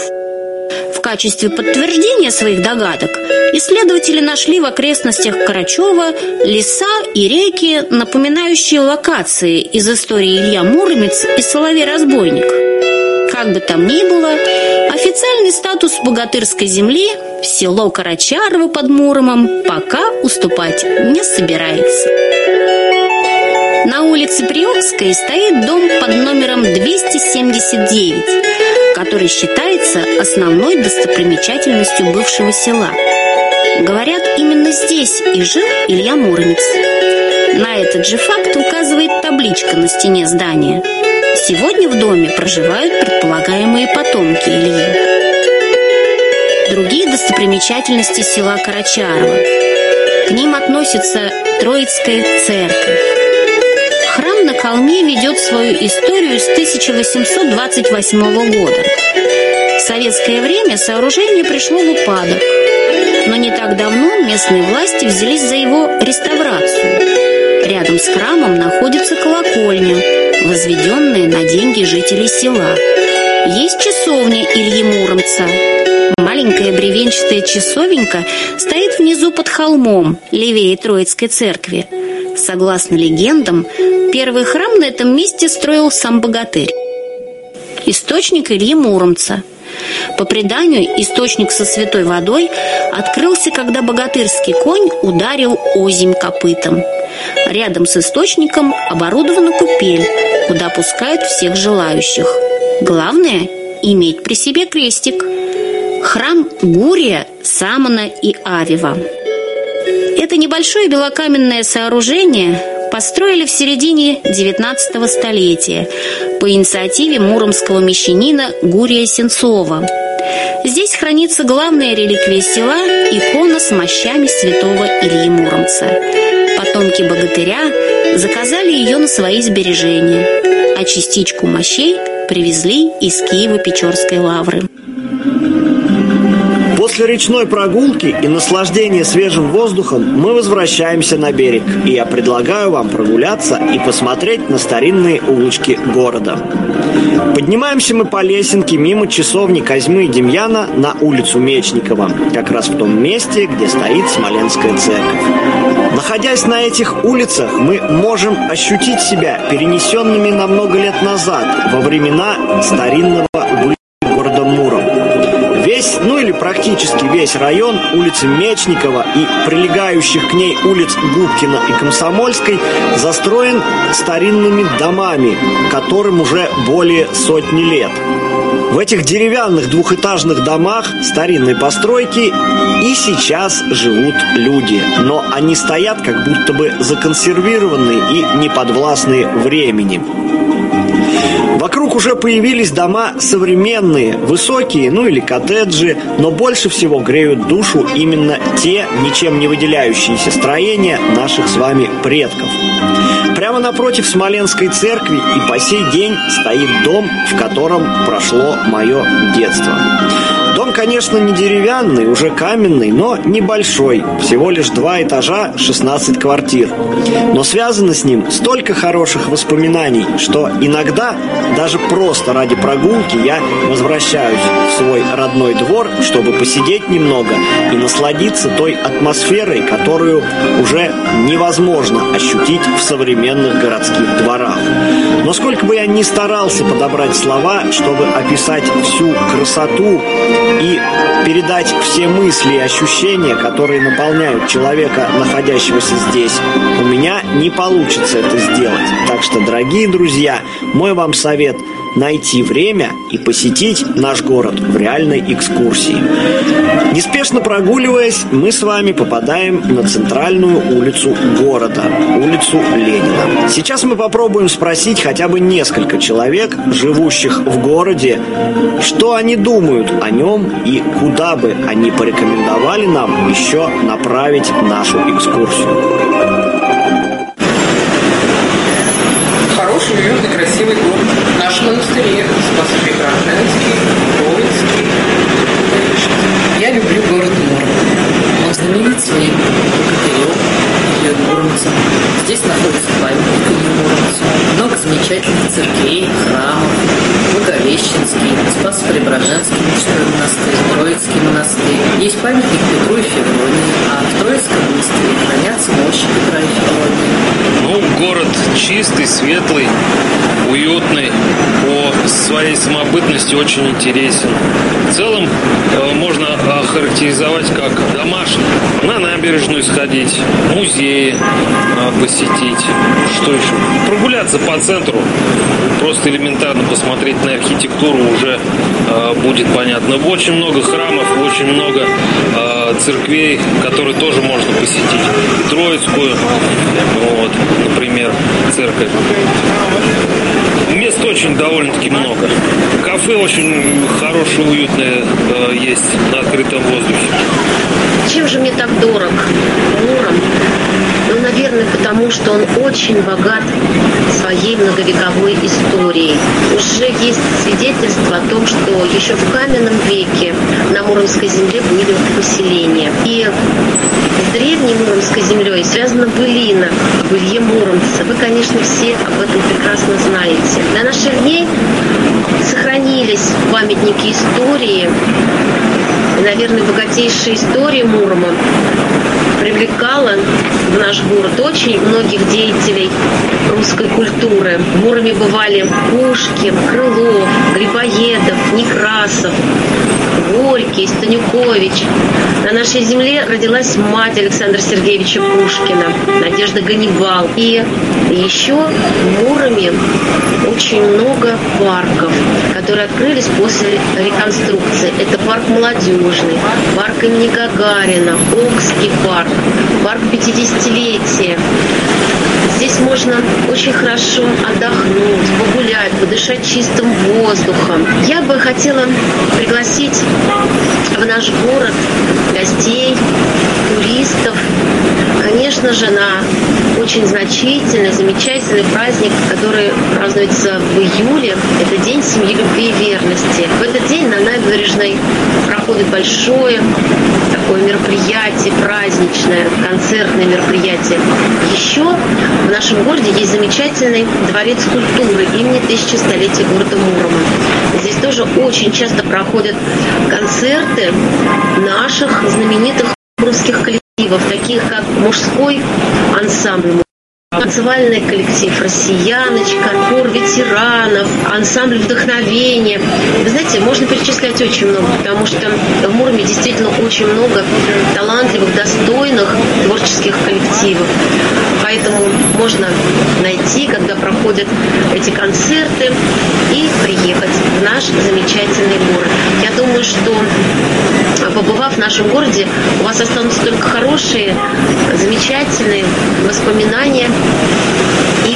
В качестве подтверждения своих догадок исследователи нашли в окрестностях Карачева леса и реки, напоминающие локации из истории Илья Муромец и Соловей-разбойник. Как бы там ни было, Официальный статус богатырской земли село Карачарово под Муромом пока уступать не собирается. На улице Приокской стоит дом под номером 279, который считается основной достопримечательностью бывшего села. Говорят, именно здесь и жил Илья Муромец. На этот же факт указывает табличка на стене здания – Сегодня в доме проживают предполагаемые потомки Ильи. Другие достопримечательности села Карачарово. К ним относится Троицкая церковь. Храм на холме ведет свою историю с 1828 года. В советское время сооружение пришло в упадок, но не так давно местные власти взялись за его реставрацию. Рядом с храмом находится колокольня, возведенные на деньги жителей села. Есть часовня Ильи Муромца. Маленькая бревенчатая часовенька стоит внизу под холмом, левее Троицкой церкви. Согласно легендам, первый храм на этом месте строил сам богатырь. Источник Ильи Муромца. По преданию, источник со святой водой открылся, когда богатырский конь ударил озимь копытом. Рядом с источником оборудована купель, куда пускают всех желающих. Главное – иметь при себе крестик. Храм Гурия, Самона и Авива. Это небольшое белокаменное сооружение построили в середине XIX столетия по инициативе муромского мещанина Гурия Сенцова. Здесь хранится главная реликвия села – икона с мощами святого Ильи Муромца. Потомки богатыря заказали ее на свои сбережения, а частичку мощей привезли из Киева-Печорской лавры. После речной прогулки и наслаждения свежим воздухом мы возвращаемся на берег, и я предлагаю вам прогуляться и посмотреть на старинные улочки города. Поднимаемся мы по лесенке мимо часовни Козьмы и Демьяна на улицу Мечникова, как раз в том месте, где стоит Смоленская церковь. Находясь на этих улицах, мы можем ощутить себя перенесенными на много лет назад, во времена старинного города Муром. Весь, ну или практически весь район улицы Мечникова и прилегающих к ней улиц Губкина и Комсомольской застроен старинными домами, которым уже более сотни лет. В этих деревянных двухэтажных домах старинной постройки и сейчас живут люди, но они стоят как будто бы законсервированные и неподвластные времени. Вокруг уже появились дома современные, высокие, ну или коттеджи, но больше всего греют душу именно те ничем не выделяющиеся строения наших с вами предков. Напротив Смоленской церкви и по сей день стоит дом, в котором прошло мое детство. Конечно, не деревянный, уже каменный, но небольшой. Всего лишь два этажа, 16 квартир. Но связано с ним столько хороших воспоминаний, что иногда, даже просто ради прогулки, я возвращаюсь в свой родной двор, чтобы посидеть немного и насладиться той атмосферой, которую уже невозможно ощутить в современных городских дворах. Но сколько бы я ни старался подобрать слова, чтобы описать всю красоту и передать все мысли и ощущения, которые наполняют человека, находящегося здесь, у меня не получится это сделать. Так что, дорогие друзья, мой вам совет – найти время и посетить наш город в реальной экскурсии. Неспешно прогуливаясь, мы с вами попадаем на центральную улицу города, улицу Ленина. Сейчас мы попробуем спросить хотя бы несколько человек, живущих в городе, что они думают о нем и куда бы они порекомендовали нам еще направить нашу экскурсию. Хороший, уютный, красивый город. Наши монастыри Спас-Преображенский, Троицкий. Я люблю город Муром. Он знаменит своим богатырем Ильей Муромцем. Здесь находится памятник Ильи Муромцу. Много замечательных церквей, храмов. Благовещенский, Спас-Преображенский мужской монастырь, Троицкий монастырь. Есть памятник Петру и Февронии, а в Троицком монастыре хранятся мощи Петра и Февронии. Ну, город чистый, светлый, уютный, по своей самобытности очень интересен. В целом э, можно охарактеризовать как домашний. На набережную сходить, музеи э, посетить. Что еще? Прогуляться по центру, просто элементарно посмотреть на архитектуру уже э, будет понятно. Очень много храмов, очень много э, церквей, которые тоже можно посетить. Троицкую, вот, например, церковь. Мест очень довольно-таки много. Кафе очень хорошее, уютное э, есть на открытом воздухе. Чем же мне так дорог Муром? Наверное, потому что он очень богат своей многовековой историей. Уже есть свидетельство о том, что еще в каменном веке на Муромской земле были поселения. И с древней Муромской землей связана былина об Илье Муромце. Вы, конечно, все об этом прекрасно знаете. До наших дней сохранились памятники истории наверное, богатейшая история Мурома привлекала в наш город очень многих деятелей русской культуры. В Муроме бывали Пушкин, Крылов, Грибоедов, Некрасов, Горький, Станюкович. На нашей земле родилась мать Александра Сергеевича Пушкина, Надежда Ганнибал. И еще в Муроме очень много парков, которые открылись после реконструкции. Это парк молодежный, парк имени Гагарина, Окский парк, парк 50-летия. Здесь можно очень хорошо отдохнуть, погулять, подышать чистым воздухом. Я бы хотела пригласить в наш город гостей, туристов, конечно же, на очень значительный, замечательный праздник, который празднуется в июле. Это День семьи, любви и верности. В этот день на набережной проходит большое такое мероприятие, праздничное, концертное мероприятие. Еще в нашем городе есть замечательный дворец культуры имени тысячелетия города Мурома. Здесь тоже очень часто проходят концерты наших знаменитых русских коллективов, таких как мужской ансамбль танцевальный коллектив «Россияночка», хор ветеранов, ансамбль вдохновения. Вы знаете, можно перечислять очень много, потому что в Муроме действительно очень много талантливых, достойных творческих коллективов. Поэтому можно найти, когда проходят эти концерты, и приехать в наш замечательный город. Я думаю, что побывав в нашем городе, у вас останутся только хорошие, замечательные воспоминания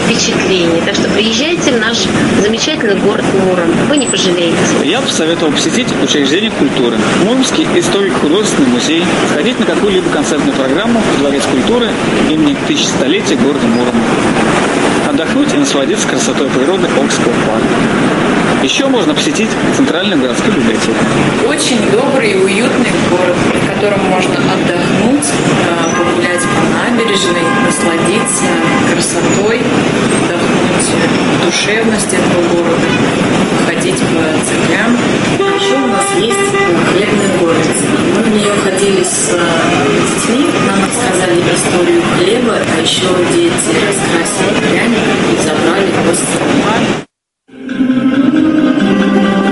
и впечатления. Так что приезжайте в наш замечательный город Муром. Вы не пожалеете. Я бы советовал посетить учреждение культуры. Муромский историко-художественный музей. Сходить на какую-либо концертную программу в Дворец культуры имени тысячелетия города Мурома. Отдохнуть и насладиться красотой природы Окского парка. Еще можно посетить Центральную городскую библиотеку. Очень добрый и уютный город, в котором можно отдохнуть, э, погулять по набережной, насладиться красотой, вдохнуть душевность этого города, ходить по церквям. Еще у нас есть хлебная горница. Мы в нее ходили с э, детьми, нам рассказали историю хлеба, а еще дети раскрасили пряник и забрали собой.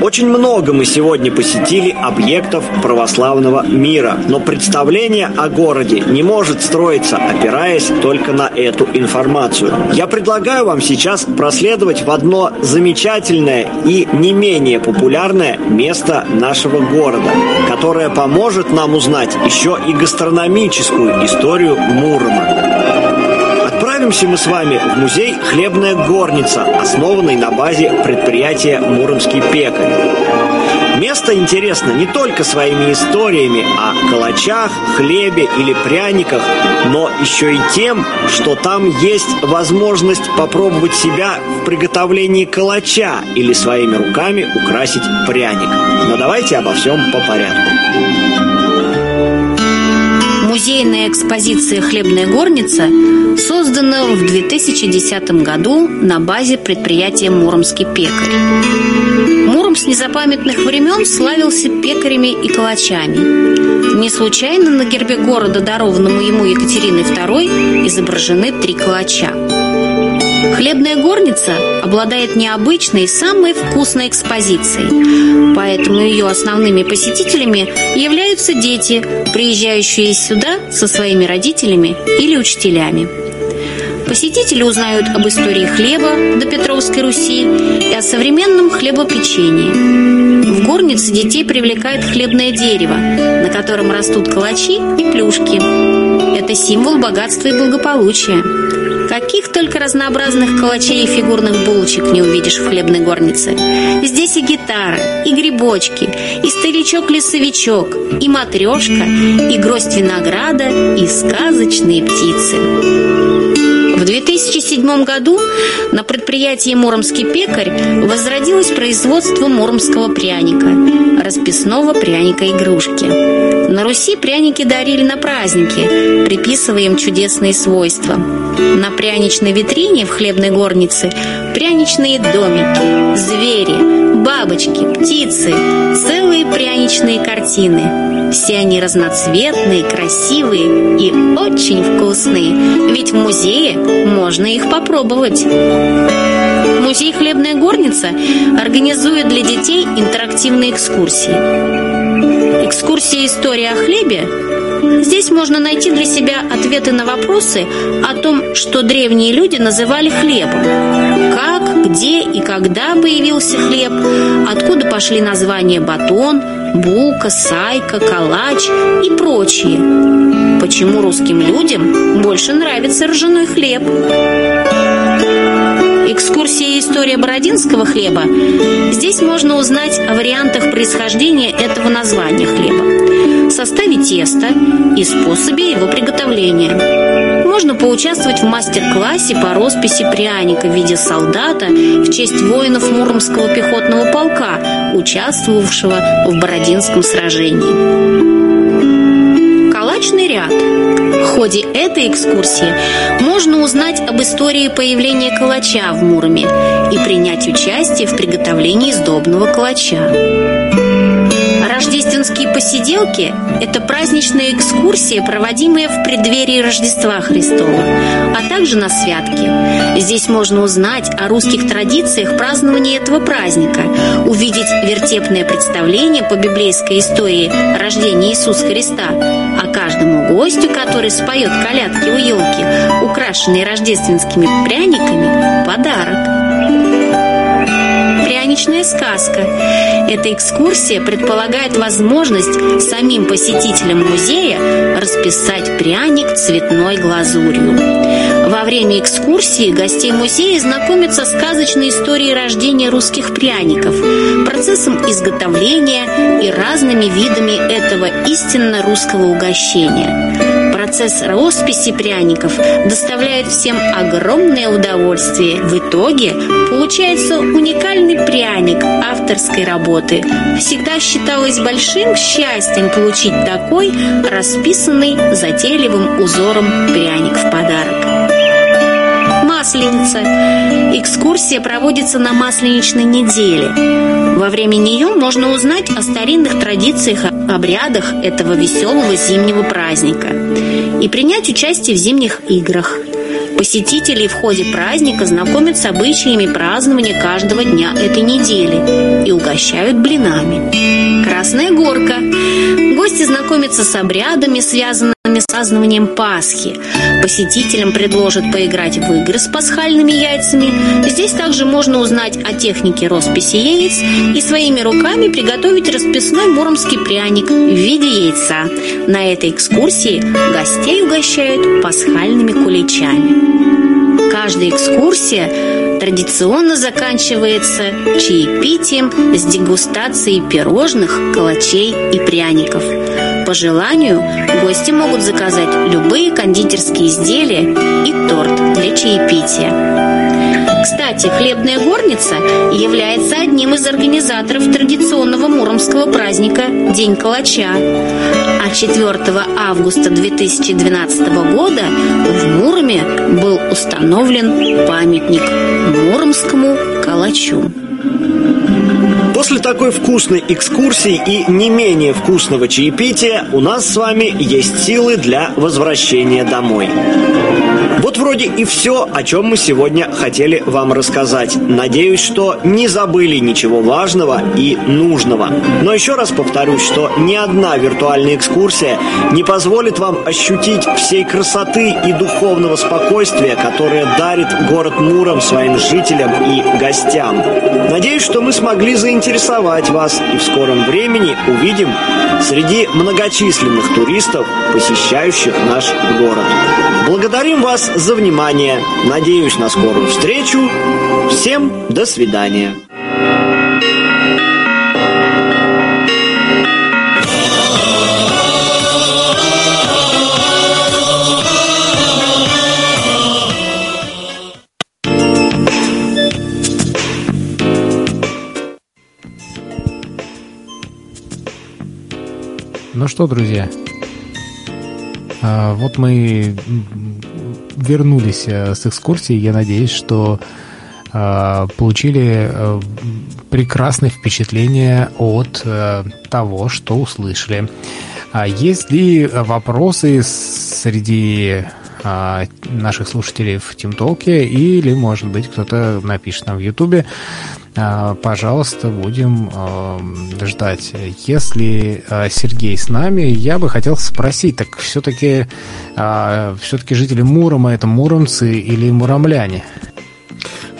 Очень много мы сегодня посетили объектов православного мира, но представление о городе не может строиться, опираясь только на эту информацию. Я предлагаю вам сейчас проследовать в одно замечательное и не менее популярное место нашего города, которое поможет нам узнать еще и гастрономическую историю Мурома. Отправимся мы с вами в музей «Хлебная горница», основанный на базе предприятия «Муромский пекарь». Место интересно не только своими историями о калачах, хлебе или пряниках, но еще и тем, что там есть возможность попробовать себя в приготовлении калача или своими руками украсить пряник. Но давайте обо всем по порядку. Музейная экспозиция «Хлебная горница» создана в 2010 году на базе предприятия «Муромский пекарь». Муром с незапамятных времен славился пекарями и калачами. Не случайно на гербе города, дарованному ему Екатериной II, изображены три калача. Хлебная горница обладает необычной самой вкусной экспозицией, поэтому ее основными посетителями являются дети, приезжающие сюда со своими родителями или учителями. Посетители узнают об истории хлеба до Петровской Руси и о современном хлебопечении. В горнице детей привлекает хлебное дерево, на котором растут калачи и плюшки. Это символ богатства и благополучия. Каких только разнообразных калачей и фигурных булочек не увидишь в хлебной горнице. Здесь и гитара, и грибочки, и старичок-лесовичок, и матрешка, и гроздь винограда, и сказочные птицы. В 2007 году на предприятии «Муромский пекарь» возродилось производство муромского пряника, расписного пряника-игрушки. На Руси пряники дарили на праздники, приписывая им чудесные свойства. На пряничной витрине в хлебной горнице пряничные домики, звери, бабочки, птицы, целые пряничные картины. Все они разноцветные, красивые и очень вкусные, ведь в музее можно их попробовать. Музей «Хлебная горница» организует для детей интерактивные экскурсии. Экскурсия «История о хлебе» Здесь можно найти для себя ответы на вопросы о том, что древние люди называли хлебом. Как, где и когда появился хлеб, откуда пошли названия батон, булка, сайка, калач и прочие. Почему русским людям больше нравится ржаной хлеб? Экскурсия «История бородинского хлеба» Здесь можно узнать о вариантах происхождения этого названия хлеба, составе теста и способе его приготовления. Можно поучаствовать в мастер-классе по росписи пряника в виде солдата в честь воинов Муромского пехотного полка, участвовавшего в Бородинском сражении. Калачный ряд – в ходе этой экскурсии можно узнать об истории появления калача в Муроме и принять участие в приготовлении сдобного калача. Рождественские посиделки – это праздничная экскурсия, проводимая в преддверии Рождества Христова, а также на святки. Здесь можно узнать о русских традициях празднования этого праздника, увидеть вертепное представление по библейской истории рождения Иисуса Христа, а каждому гостю, который споет колядки у елки, украшенные рождественскими пряниками, подарок пряничная сказка. Эта экскурсия предполагает возможность самим посетителям музея расписать пряник цветной глазурью. Во время экскурсии гостей музея знакомятся с сказочной историей рождения русских пряников, процессом изготовления и разными видами этого истинно русского угощения процесс росписи пряников доставляет всем огромное удовольствие. В итоге получается уникальный пряник авторской работы. Всегда считалось большим счастьем получить такой расписанный затейливым узором пряник в подарок. Масленица. Экскурсия проводится на Масленичной неделе. Во время нее можно узнать о старинных традициях, обрядах этого веселого зимнего праздника и принять участие в зимних играх. Посетители в ходе праздника знакомят с обычаями празднования каждого дня этой недели и угощают блинами. Красная горка. Гости знакомятся с обрядами, связанными с празднованием Пасхи. Посетителям предложат поиграть в игры с пасхальными яйцами. Здесь также можно узнать о технике росписи яиц и своими руками приготовить расписной муромский пряник в виде яйца. На этой экскурсии гостей угощают пасхальными куличами. Каждая экскурсия традиционно заканчивается чаепитием с дегустацией пирожных, калачей и пряников. По желанию гости могут заказать любые кондитерские изделия и торт для чаепития. Кстати, хлебная горница является одним из организаторов традиционного муромского праздника День калача. А 4 августа 2012 года в Муроме был установлен памятник Муромскому калачу. После такой вкусной экскурсии и не менее вкусного чаепития у нас с вами есть силы для возвращения домой. Вот вроде и все, о чем мы сегодня хотели вам рассказать. Надеюсь, что не забыли ничего важного и нужного. Но еще раз повторюсь, что ни одна виртуальная экскурсия не позволит вам ощутить всей красоты и духовного спокойствия, которое дарит город Муром своим жителям и гостям. Надеюсь, что мы смогли заинтересовать вас и в скором времени увидим среди многочисленных туристов, посещающих наш город. Благодарим вас за внимание. Надеюсь на скорую встречу. Всем до свидания. Что, друзья, а, вот мы вернулись э, с экскурсии. Я надеюсь, что э, получили э, прекрасное впечатление от э, того, что услышали. А есть ли вопросы среди а, наших слушателей в ТимТолке или, может быть, кто-то напишет нам в Ютубе. А, пожалуйста, будем а, ждать. Если Сергей с нами, я бы хотел спросить, так все-таки все-таки жители Мурома это муромцы или муромляне?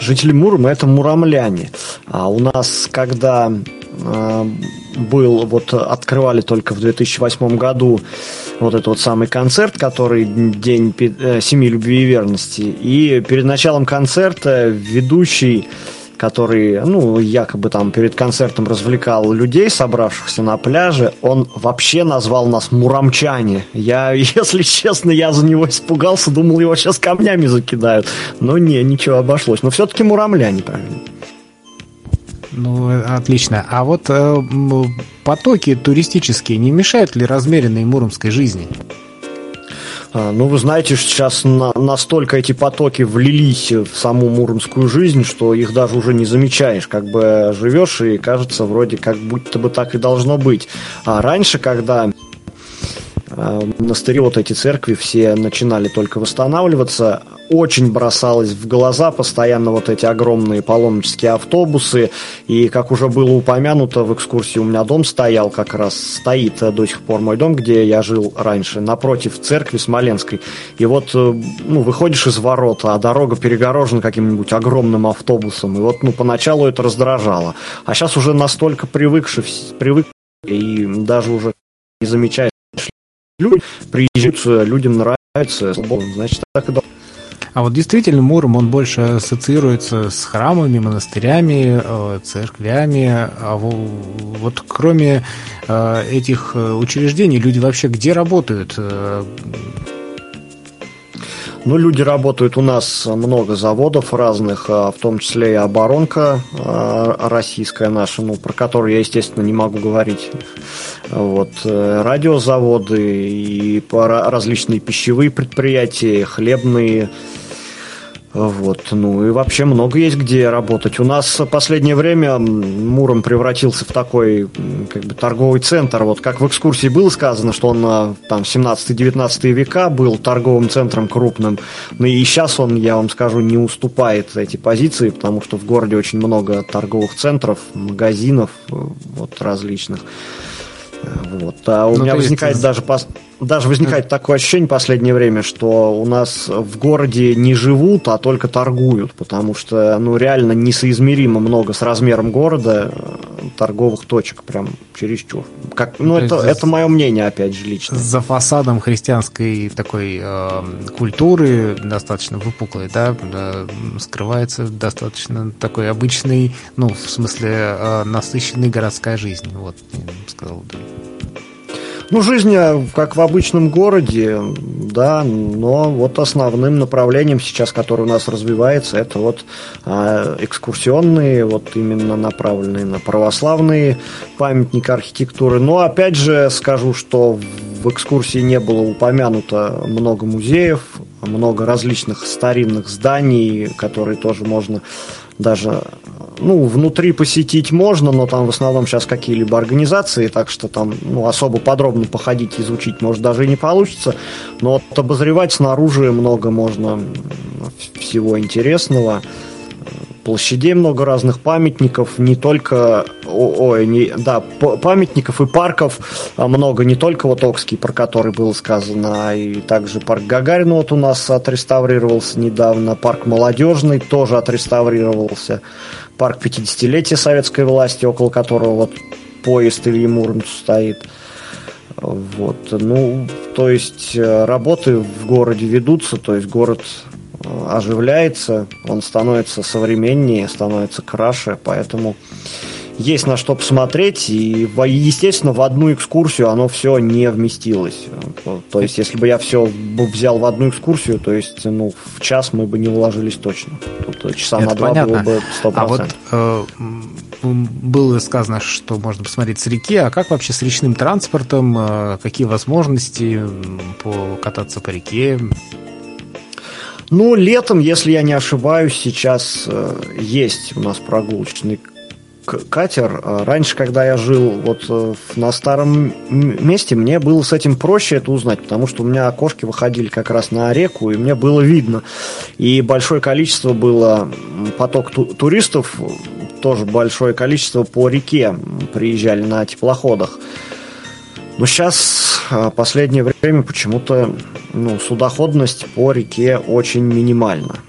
Жители Мурома это муромляне. А у нас, когда был, вот открывали только в 2008 году вот этот вот самый концерт, который День э, Семи Любви и Верности. И перед началом концерта ведущий который, ну, якобы там перед концертом развлекал людей, собравшихся на пляже, он вообще назвал нас муромчане. Я, [laughs] если честно, я за него испугался, думал, его сейчас камнями закидают. Но не, ничего обошлось. Но все-таки муромляне, правильно. Ну, отлично. А вот э, потоки туристические не мешают ли размеренной муромской жизни? А, ну, вы знаете, сейчас на, настолько эти потоки влились в саму муромскую жизнь, что их даже уже не замечаешь. Как бы живешь и кажется, вроде как будто бы так и должно быть. А раньше, когда монастыри, вот эти церкви все начинали только восстанавливаться, очень бросалось в глаза постоянно вот эти огромные паломнические автобусы. И, как уже было упомянуто, в экскурсии у меня дом стоял, как раз стоит до сих пор мой дом, где я жил раньше, напротив церкви Смоленской. И вот, э, ну, выходишь из ворота, а дорога перегорожена каким-нибудь огромным автобусом. И вот, ну, поначалу это раздражало. А сейчас уже настолько привыкший, привык, и даже уже не замечаешь, люди приезжают, людям нравится, значит, так и должно а вот действительно Муром, он больше ассоциируется с храмами, монастырями, э, церквями. А вот кроме э, этих э, учреждений, люди вообще где работают? Ну, люди работают, у нас много заводов разных, а в том числе и оборонка российская наша, ну, про которую я, естественно, не могу говорить. Вот, радиозаводы и различные пищевые предприятия, хлебные, вот, ну и вообще много есть где работать. У нас в последнее время Муром превратился в такой как бы торговый центр. Вот как в экскурсии было сказано, что он а, там 17-19 века был торговым центром крупным. Ну и сейчас он, я вам скажу, не уступает эти позиции, потому что в городе очень много торговых центров, магазинов вот различных. Вот. А у ну, меня возникает есть... даже, даже возникает такое ощущение в последнее время, что у нас в городе не живут, а только торгуют, потому что ну, реально несоизмеримо много с размером города торговых точек, прям чересчур. Как, ну, это, за... это мое мнение, опять же, лично. За фасадом христианской такой э, культуры, достаточно выпуклой, да, э, скрывается достаточно такой обычный, ну, в смысле, э, насыщенный городская жизнь. Вот, я сказал, да. Ну, жизнь э, как в обычном городе, да, но вот основным направлением сейчас, которое у нас развивается, это вот а, экскурсионные, вот именно направленные на православные памятники архитектуры. Но опять же скажу, что в экскурсии не было упомянуто много музеев, много различных старинных зданий, которые тоже можно даже ну, внутри посетить можно, но там в основном сейчас какие-либо организации, так что там ну, особо подробно походить, изучить, может, даже и не получится. Но вот обозревать снаружи много можно всего интересного площадей много разных памятников, не только, ой, не, да, памятников и парков а много, не только вот Окский, про который было сказано, а и также парк Гагарина вот у нас отреставрировался недавно, парк Молодежный тоже отреставрировался, парк 50-летия советской власти, около которого вот поезд Ильи Муромца стоит. Вот, ну, то есть э, работы в городе ведутся, то есть город оживляется, он становится современнее, становится краше, поэтому есть на что посмотреть, и, естественно, в одну экскурсию оно все не вместилось. То есть, если бы я все взял в одну экскурсию, то есть, ну, в час мы бы не уложились точно. Тут часа Это на два понятно. было бы 100%. А вот э, было сказано, что можно посмотреть с реки, а как вообще с речным транспортом, э, какие возможности покататься по реке? Ну, летом, если я не ошибаюсь, сейчас э, есть у нас прогулочный катер. А раньше, когда я жил вот э, на старом месте, мне было с этим проще это узнать, потому что у меня окошки выходили как раз на реку, и мне было видно. И большое количество было, поток туристов, тоже большое количество по реке приезжали на теплоходах. Но сейчас, а, последнее время, почему-то ну, судоходность по реке очень минимальна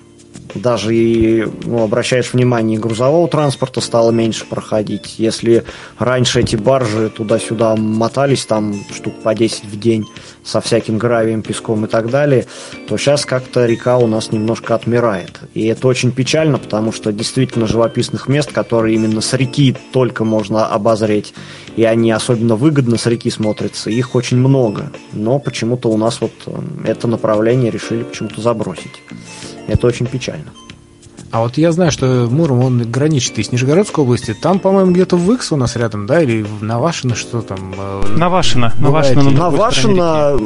даже и ну, обращаешь внимание, грузового транспорта стало меньше проходить. Если раньше эти баржи туда-сюда мотались, там штук по 10 в день со всяким гравием, песком и так далее, то сейчас как-то река у нас немножко отмирает. И это очень печально, потому что действительно живописных мест, которые именно с реки только можно обозреть, и они особенно выгодно с реки смотрятся, их очень много. Но почему-то у нас вот э, это направление решили почему-то забросить. Это очень печально. А вот я знаю, что Муром, он граничит и с Нижегородской области. Там, по-моему, где-то в Икс у нас рядом, да? Или в Навашино, что там? Э, Навашино. Навашино, Навашино,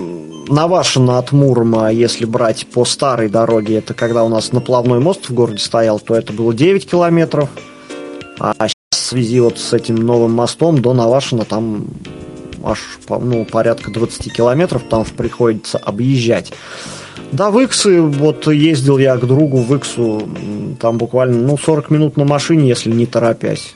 Навашино от Мурома, если брать по старой дороге, это когда у нас наплавной мост в городе стоял, то это было 9 километров. А сейчас в связи вот с этим новым мостом до Навашина там аж ну, порядка 20 километров, там приходится объезжать. Да, в Иксы, вот ездил я к другу в Иксу, там буквально, ну, 40 минут на машине, если не торопясь.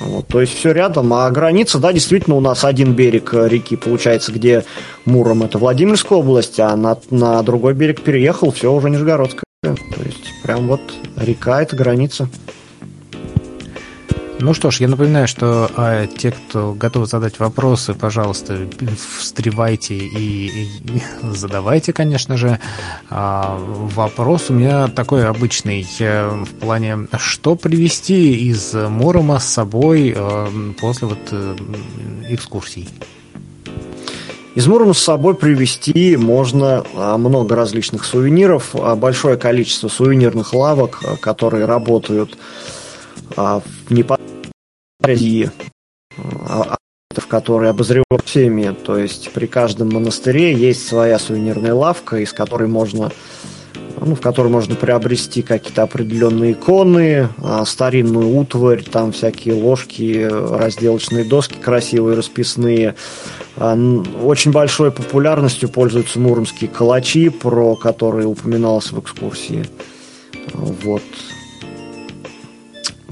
Вот, то есть все рядом, а граница, да, действительно, у нас один берег реки, получается, где Муром это Владимирская область, а на, на другой берег переехал, все уже Нижегородская. То есть прям вот река это граница. Ну что ж, я напоминаю, что а, те, кто готов задать вопросы, пожалуйста, встревайте и, и [laughs] задавайте, конечно же. А, вопрос у меня такой обычный э, в плане, что привезти из Мурома с собой а, после вот а, экскурсий? Из Мурома с собой привезти можно много различных сувениров, большое количество сувенирных лавок, которые работают в непосредственно и а, в которые обозревают всеми. То есть при каждом монастыре есть своя сувенирная лавка, из которой можно ну, в которой можно приобрести какие-то определенные иконы, а, старинную утварь, там всякие ложки, разделочные доски красивые, расписные. А, очень большой популярностью пользуются муромские калачи, про которые упоминалось в экскурсии. Вот.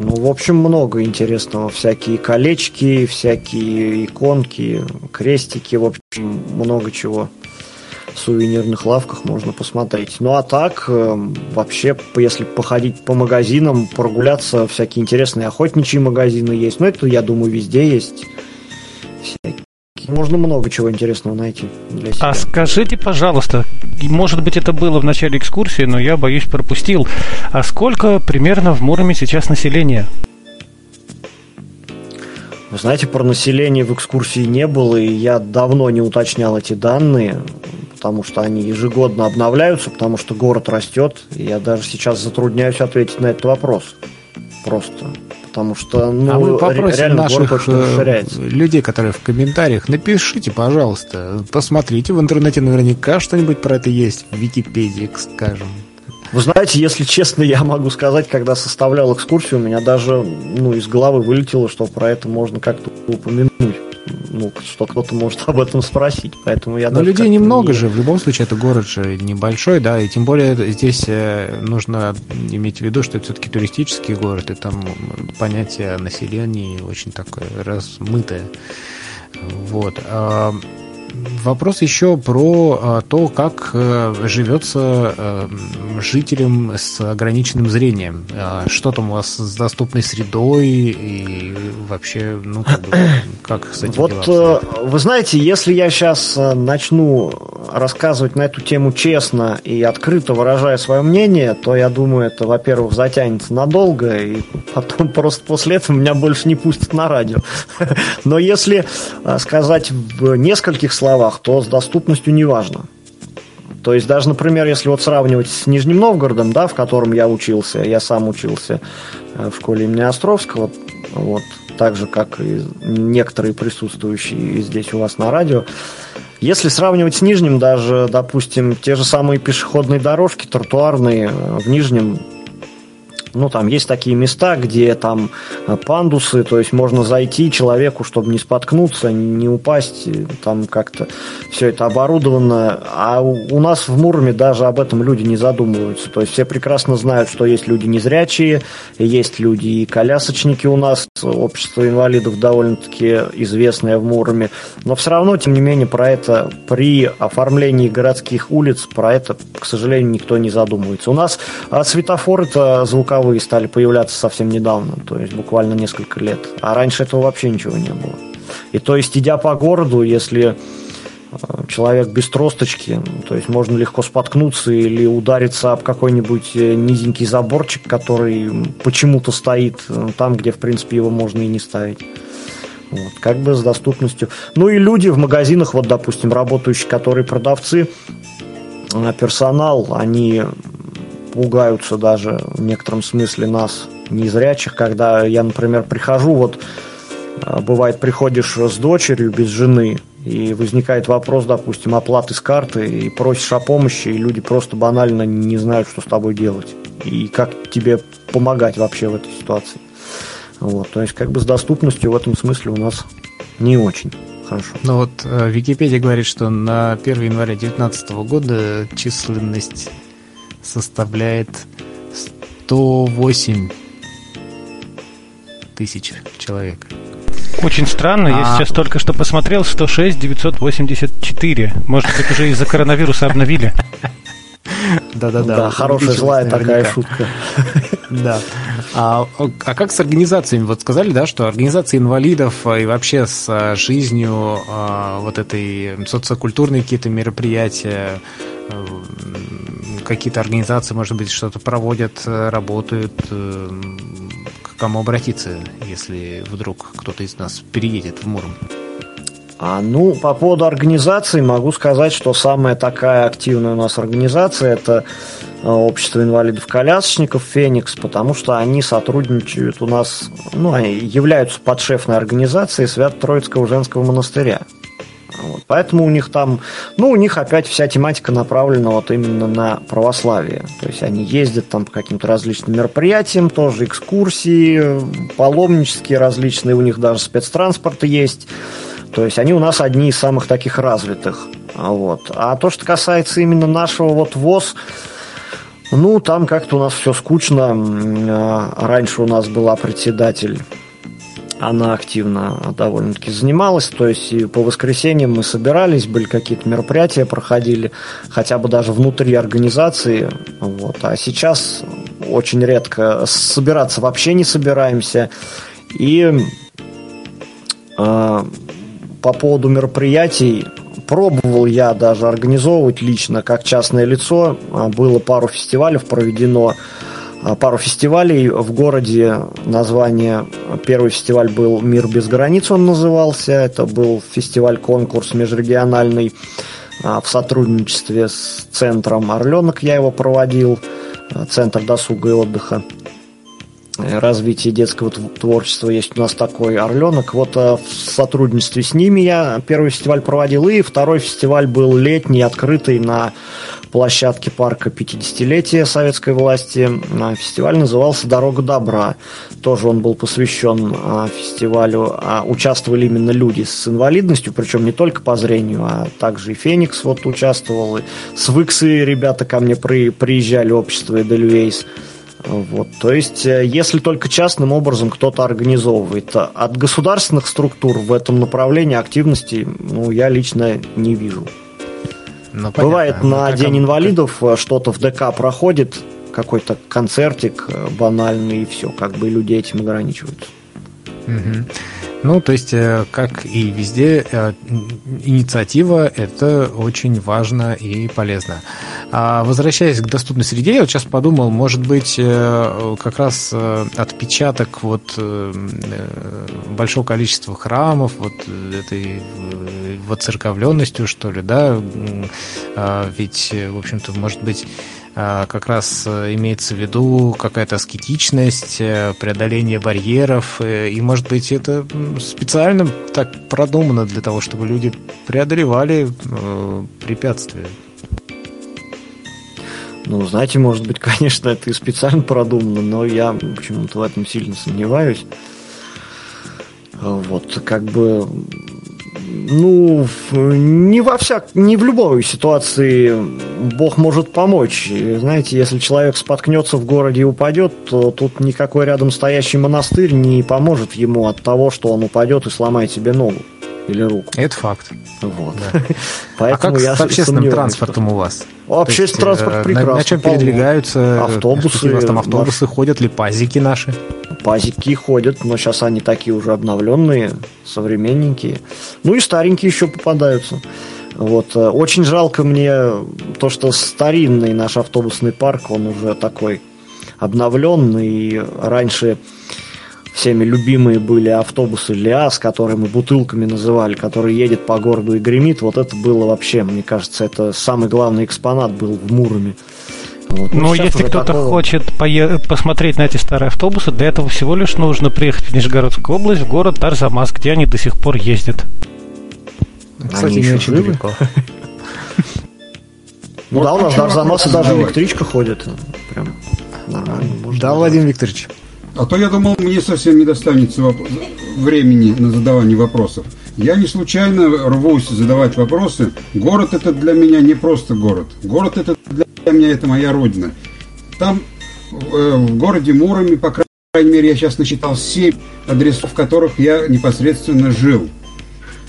Ну, в общем, много интересного. Всякие колечки, всякие иконки, крестики, в общем, много чего в сувенирных лавках можно посмотреть. Ну а так, эм, вообще, если походить по магазинам, прогуляться, всякие интересные охотничьи магазины есть. Ну, это, я думаю, везде есть. Всякие можно много чего интересного найти для себя. А скажите, пожалуйста, может быть, это было в начале экскурсии, но я, боюсь, пропустил. А сколько примерно в Муроме сейчас населения? Вы знаете, про население в экскурсии не было, и я давно не уточнял эти данные, потому что они ежегодно обновляются, потому что город растет, и я даже сейчас затрудняюсь ответить на этот вопрос. Просто потому что ну, а мы попросим наших э, людей, которые в комментариях, напишите, пожалуйста, посмотрите, в интернете наверняка что-нибудь про это есть, в Википедии, скажем. Вы знаете, если честно, я могу сказать, когда составлял экскурсию, у меня даже ну, из головы вылетело, что про это можно как-то упомянуть ну, что кто-то может об этом спросить. Поэтому я Но людей немного не... же, в любом случае это город же небольшой, да, и тем более здесь э, нужно иметь в виду, что это все-таки туристический город, и там понятие о населении очень такое размытое. Вот. Вопрос еще про а, то, как а, живется а, жителям с ограниченным зрением. А, что там у вас с доступной средой и вообще, ну, как, бы, [clears throat] как с этим Вот, э, вы знаете, если я сейчас э, начну рассказывать на эту тему честно и открыто выражая свое мнение, то я думаю, это, во-первых, затянется надолго, и потом [laughs] просто после этого меня больше не пустят на радио. [laughs] Но если э, сказать в нескольких словах, то с доступностью не важно. То есть даже, например, если вот сравнивать с Нижним Новгородом, да, в котором я учился, я сам учился в школе имени Островского, вот, так же, как и некоторые присутствующие здесь у вас на радио, Если сравнивать с Нижним, даже, допустим, те же самые пешеходные дорожки, тротуарные в Нижнем ну, там есть такие места, где там э, пандусы, то есть можно зайти человеку, чтобы не споткнуться, не упасть, там как-то все это оборудовано. А у нас в Муроме даже об этом люди не задумываются. То есть все прекрасно знают, что есть люди незрячие, есть люди и колясочники у нас, общество инвалидов довольно-таки известное в Муроме. Но все равно, тем не менее, про это при оформлении городских улиц, про это, к сожалению, никто не задумывается. У нас а, светофоры-то звуковые звуковые стали появляться совсем недавно, то есть буквально несколько лет. А раньше этого вообще ничего не было. И то есть, идя по городу, если э, человек без тросточки, то есть можно легко споткнуться или удариться об какой-нибудь э, низенький заборчик, который почему-то стоит э, там, где, в принципе, его можно и не ставить. Вот, как бы с доступностью. Ну и люди в магазинах, вот, допустим, работающие, которые продавцы, персонал, они пугаются даже в некотором смысле нас, незрячих, когда я, например, прихожу, вот а, бывает, приходишь с дочерью без жены, и возникает вопрос, допустим, оплаты с карты, и просишь о помощи, и люди просто банально не знают, что с тобой делать, и как тебе помогать вообще в этой ситуации. Вот, то есть, как бы с доступностью в этом смысле у нас не очень хорошо. Ну вот э, Википедия говорит, что на 1 января 2019 года численность составляет 108 тысяч человек. Очень странно, а... я сейчас только что посмотрел, 106 984. Может быть, уже из-за коронавируса обновили. [laughs] Да-да-да. Да, хорошая злая такая шутка. [laughs] Да. А, а как с организациями? Вот сказали, да, что организации инвалидов и вообще с жизнью а, вот этой социокультурные какие-то мероприятия, какие-то организации, может быть, что-то проводят, э, работают. Э, к кому обратиться, если вдруг кто-то из нас переедет в Муром? А, ну, по поводу организации могу сказать, что самая такая активная у нас организация это э, Общество инвалидов-колясочников «Феникс», потому что они сотрудничают у нас, ну, они являются подшефной организацией Свято-Троицкого женского монастыря. Поэтому у них там, ну, у них опять вся тематика направлена вот именно на православие. То есть они ездят там по каким-то различным мероприятиям, тоже экскурсии, паломнические различные, у них даже спецтранспорты есть. То есть они у нас одни из самых таких развитых. Вот. А то, что касается именно нашего вот ВОЗ, ну, там как-то у нас все скучно. А, раньше у нас была председатель она активно довольно-таки занималась. То есть и по воскресеньям мы собирались, были какие-то мероприятия, проходили, хотя бы даже внутри организации. Вот. А сейчас очень редко собираться вообще не собираемся. И э, по поводу мероприятий пробовал я даже организовывать лично как частное лицо. Было пару фестивалей проведено пару фестивалей в городе. Название, первый фестиваль был «Мир без границ» он назывался. Это был фестиваль-конкурс межрегиональный а, в сотрудничестве с центром «Орленок» я его проводил, а, центр досуга и отдыха развития детского творчества есть у нас такой «Орленок». Вот в сотрудничестве с ними я первый фестиваль проводил, и второй фестиваль был летний, открытый на площадке парка 50-летия советской власти. А, фестиваль назывался «Дорога добра». Тоже он был посвящен а, фестивалю. А, участвовали именно люди с инвалидностью, причем не только по зрению, а также и «Феникс» вот участвовал. И с Виксы ребята ко мне при, приезжали, общество «Эдельвейс». Вот, то есть, э, если только частным образом кто-то организовывает, от государственных структур в этом направлении активности, ну, я лично не вижу. Ну, Бывает на ну, День инвалидов э, что-то в ДК проходит, какой-то концертик э, банальный, и все, как бы люди этим ограничиваются. Угу. Ну, то есть, э, как и везде, инициатива – это очень важно и полезно. А возвращаясь к доступной среде, я вот сейчас подумал, может быть, э, как раз э, отпечаток вот э, большого количества храмов, вот этой воцерковленностью, что ли, да, а ведь, в общем-то, может быть, как раз имеется в виду какая-то аскетичность, преодоление барьеров, и, может быть, это специально так продумано для того, чтобы люди преодолевали препятствия. Ну, знаете, может быть, [laughs] конечно, это и специально продумано, но я почему-то в этом сильно сомневаюсь. Вот, как бы, ну, не во всяк, не в любой ситуации Бог может помочь. Знаете, если человек споткнется в городе и упадет, то тут никакой рядом стоящий монастырь не поможет ему от того, что он упадет и сломает себе ногу или руку. Это факт. Вот. Да. Поэтому [laughs] а как я с общественным транспортом что... у вас? Общественный транспорт э, прекрасно. На, на чем передвигаются? Автобусы. У вас там автобусы наш... ходят ли пазики наши? Пазики ходят, но сейчас они такие уже обновленные, современненькие. Ну и старенькие еще попадаются. Вот. Э, очень жалко мне то, что старинный наш автобусный парк, он уже такой обновленный. И раньше всеми любимые были автобусы ЛиАЗ, которые мы бутылками называли, который едет по городу и гремит. Вот это было вообще, мне кажется, это самый главный экспонат был в Муроме. Вот. Ну, если кто-то такого... хочет пое- посмотреть на эти старые автобусы, для этого всего лишь нужно приехать в Нижегородскую область, в город Тарзамас, где они до сих пор ездят. Кстати, не очень далеко. [laughs] Ну да, у нас до Арзамаса даже электричка ходит. Прям нормально. Да, Владимир Викторович. А то я думал, мне совсем не достанется времени на задавание вопросов. Я не случайно рвусь задавать вопросы. Город это для меня не просто город. Город это для меня это моя родина. Там э, в городе Муроме, по крайней мере, я сейчас насчитал 7 адресов, в которых я непосредственно жил.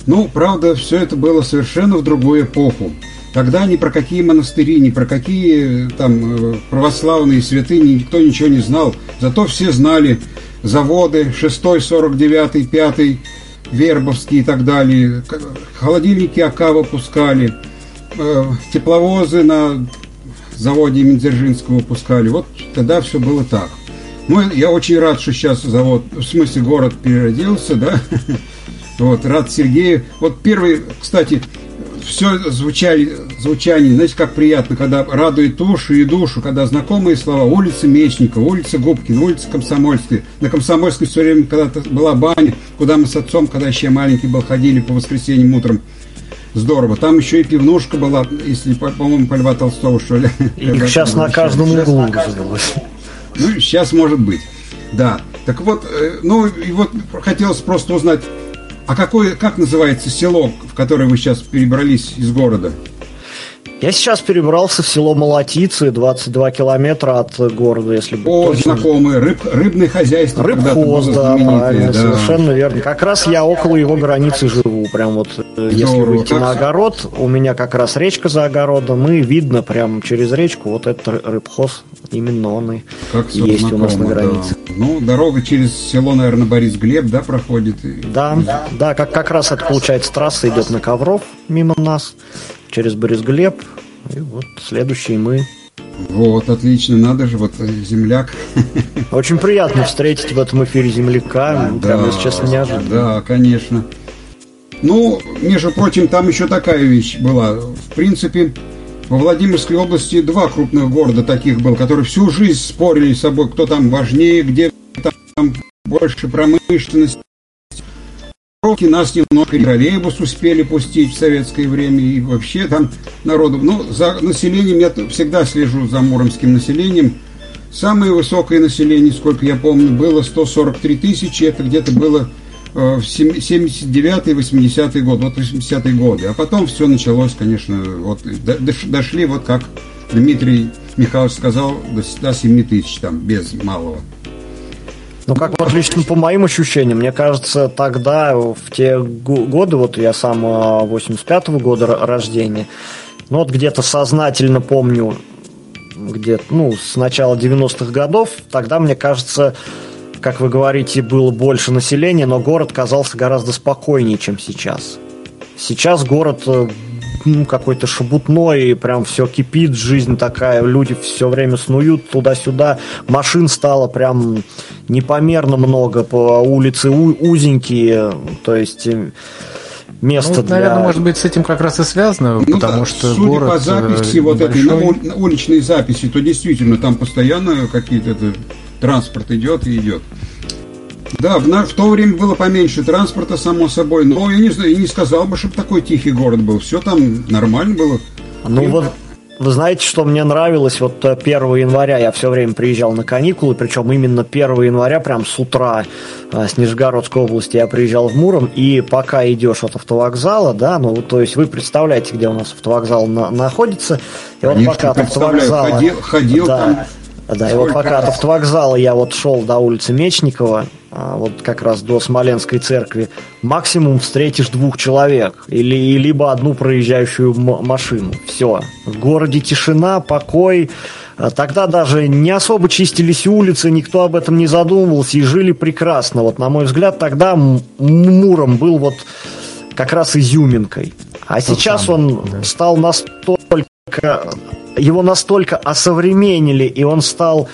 Ну, правда, все это было совершенно в другую эпоху. Тогда ни про какие монастыри, ни про какие там э, православные святыни никто ничего не знал. Зато все знали заводы 6, 49, 5, Вербовский и так далее. Холодильники АК выпускали. Э, тепловозы на заводе Миндзержинского выпускали. Вот тогда все было так. Ну, я очень рад, что сейчас завод, в смысле город переродился, да. [laughs] Вот, рад Сергею. Вот первый, кстати, все звучали, звучание, знаете, как приятно, когда радует уши и душу, когда знакомые слова. Улица Мечникова, улица Губкина, улица Комсомольская. На Комсомольской все время когда-то была баня, куда мы с отцом, когда еще маленький был, ходили по воскресеньям утром. Здорово. Там еще и пивнушка была, если, по-моему, по Льва Толстого, что ли. Их сейчас на каждом углу Ну, сейчас может быть. Да. Так вот, э, ну, и вот хотелось просто узнать, а какое, как называется село, в которое вы сейчас перебрались из города? Я сейчас перебрался в село Молотицы, 22 километра от города, если быть О, точно. знакомые, рыб, рыбное хозяйство. Рыбхоз, да, правильно, да. совершенно верно. Как раз я около его границы живу, прям вот, Здорово. если выйти на огород, у меня как раз речка за огородом, и видно прям через речку вот этот рыбхоз, именно он и как есть знакомо, у нас на границе. Да. Ну, дорога через село, наверное, Борис Глеб, да, проходит? Да, да, да как, как раз это, получается, трасса идет на Ковров мимо нас через Борисглеб. И вот следующий мы. Вот, отлично, надо же, вот э, земляк. [laughs] Очень приятно встретить в этом эфире земляка. Да, Прямо, если честно, неожиданно. Да, конечно. Ну, между прочим, там еще такая вещь была. В принципе, во Владимирской области два крупных города таких был, которые всю жизнь спорили с собой, кто там важнее, где там больше промышленности, Руки нас немножко троллейбус успели пустить в советское время и вообще там народу. Ну, за населением я всегда слежу за муромским населением. Самое высокое население, сколько я помню, было 143 тысячи. Это где-то было э, в 79-80 год, вот 80-е годы. А потом все началось, конечно, вот дошли, вот как Дмитрий Михайлович сказал, до 7 тысяч там, без малого. Ну, как вот лично по моим ощущениям, мне кажется, тогда, в те годы, вот я сам 85-го а, года рождения, ну, вот где-то сознательно помню, где ну, с начала 90-х годов, тогда, мне кажется, как вы говорите, было больше населения, но город казался гораздо спокойнее, чем сейчас. Сейчас город э, ну, какой-то шабутной, и прям все кипит, жизнь такая, люди все время снуют туда-сюда, машин стало прям непомерно много, по улице узенькие, то есть э, место ну, для... Наверное, может быть, с этим как раз и связано, ну, потому да, что судя город по записи, э, вот этой на уличной записи, то действительно там постоянно какие-то транспорт идет и идет. Да, в, на, в то время было поменьше транспорта, само собой, но я не знаю, не сказал бы, чтобы такой тихий город был. Все там нормально было. Ну и... вот, вы знаете, что мне нравилось? Вот 1 э, января я все время приезжал на каникулы, причем именно 1 января, прям с утра э, с Нижегородской области я приезжал в Муром, и пока идешь от автовокзала, да, ну, то есть вы представляете, где у нас автовокзал на, находится, и вот Конечно, пока от автовокзала... Ходил, ходил да, там да, и вот пока от автовокзала я вот шел до улицы Мечникова, вот как раз до Смоленской церкви, максимум встретишь двух человек или либо одну проезжающую машину. Все. В городе тишина, покой. А тогда даже не особо чистились улицы, никто об этом не задумывался и жили прекрасно. Вот, на мой взгляд, тогда Муром был вот как раз изюминкой. А сейчас он да. стал настолько его настолько осовременили, и он стал а,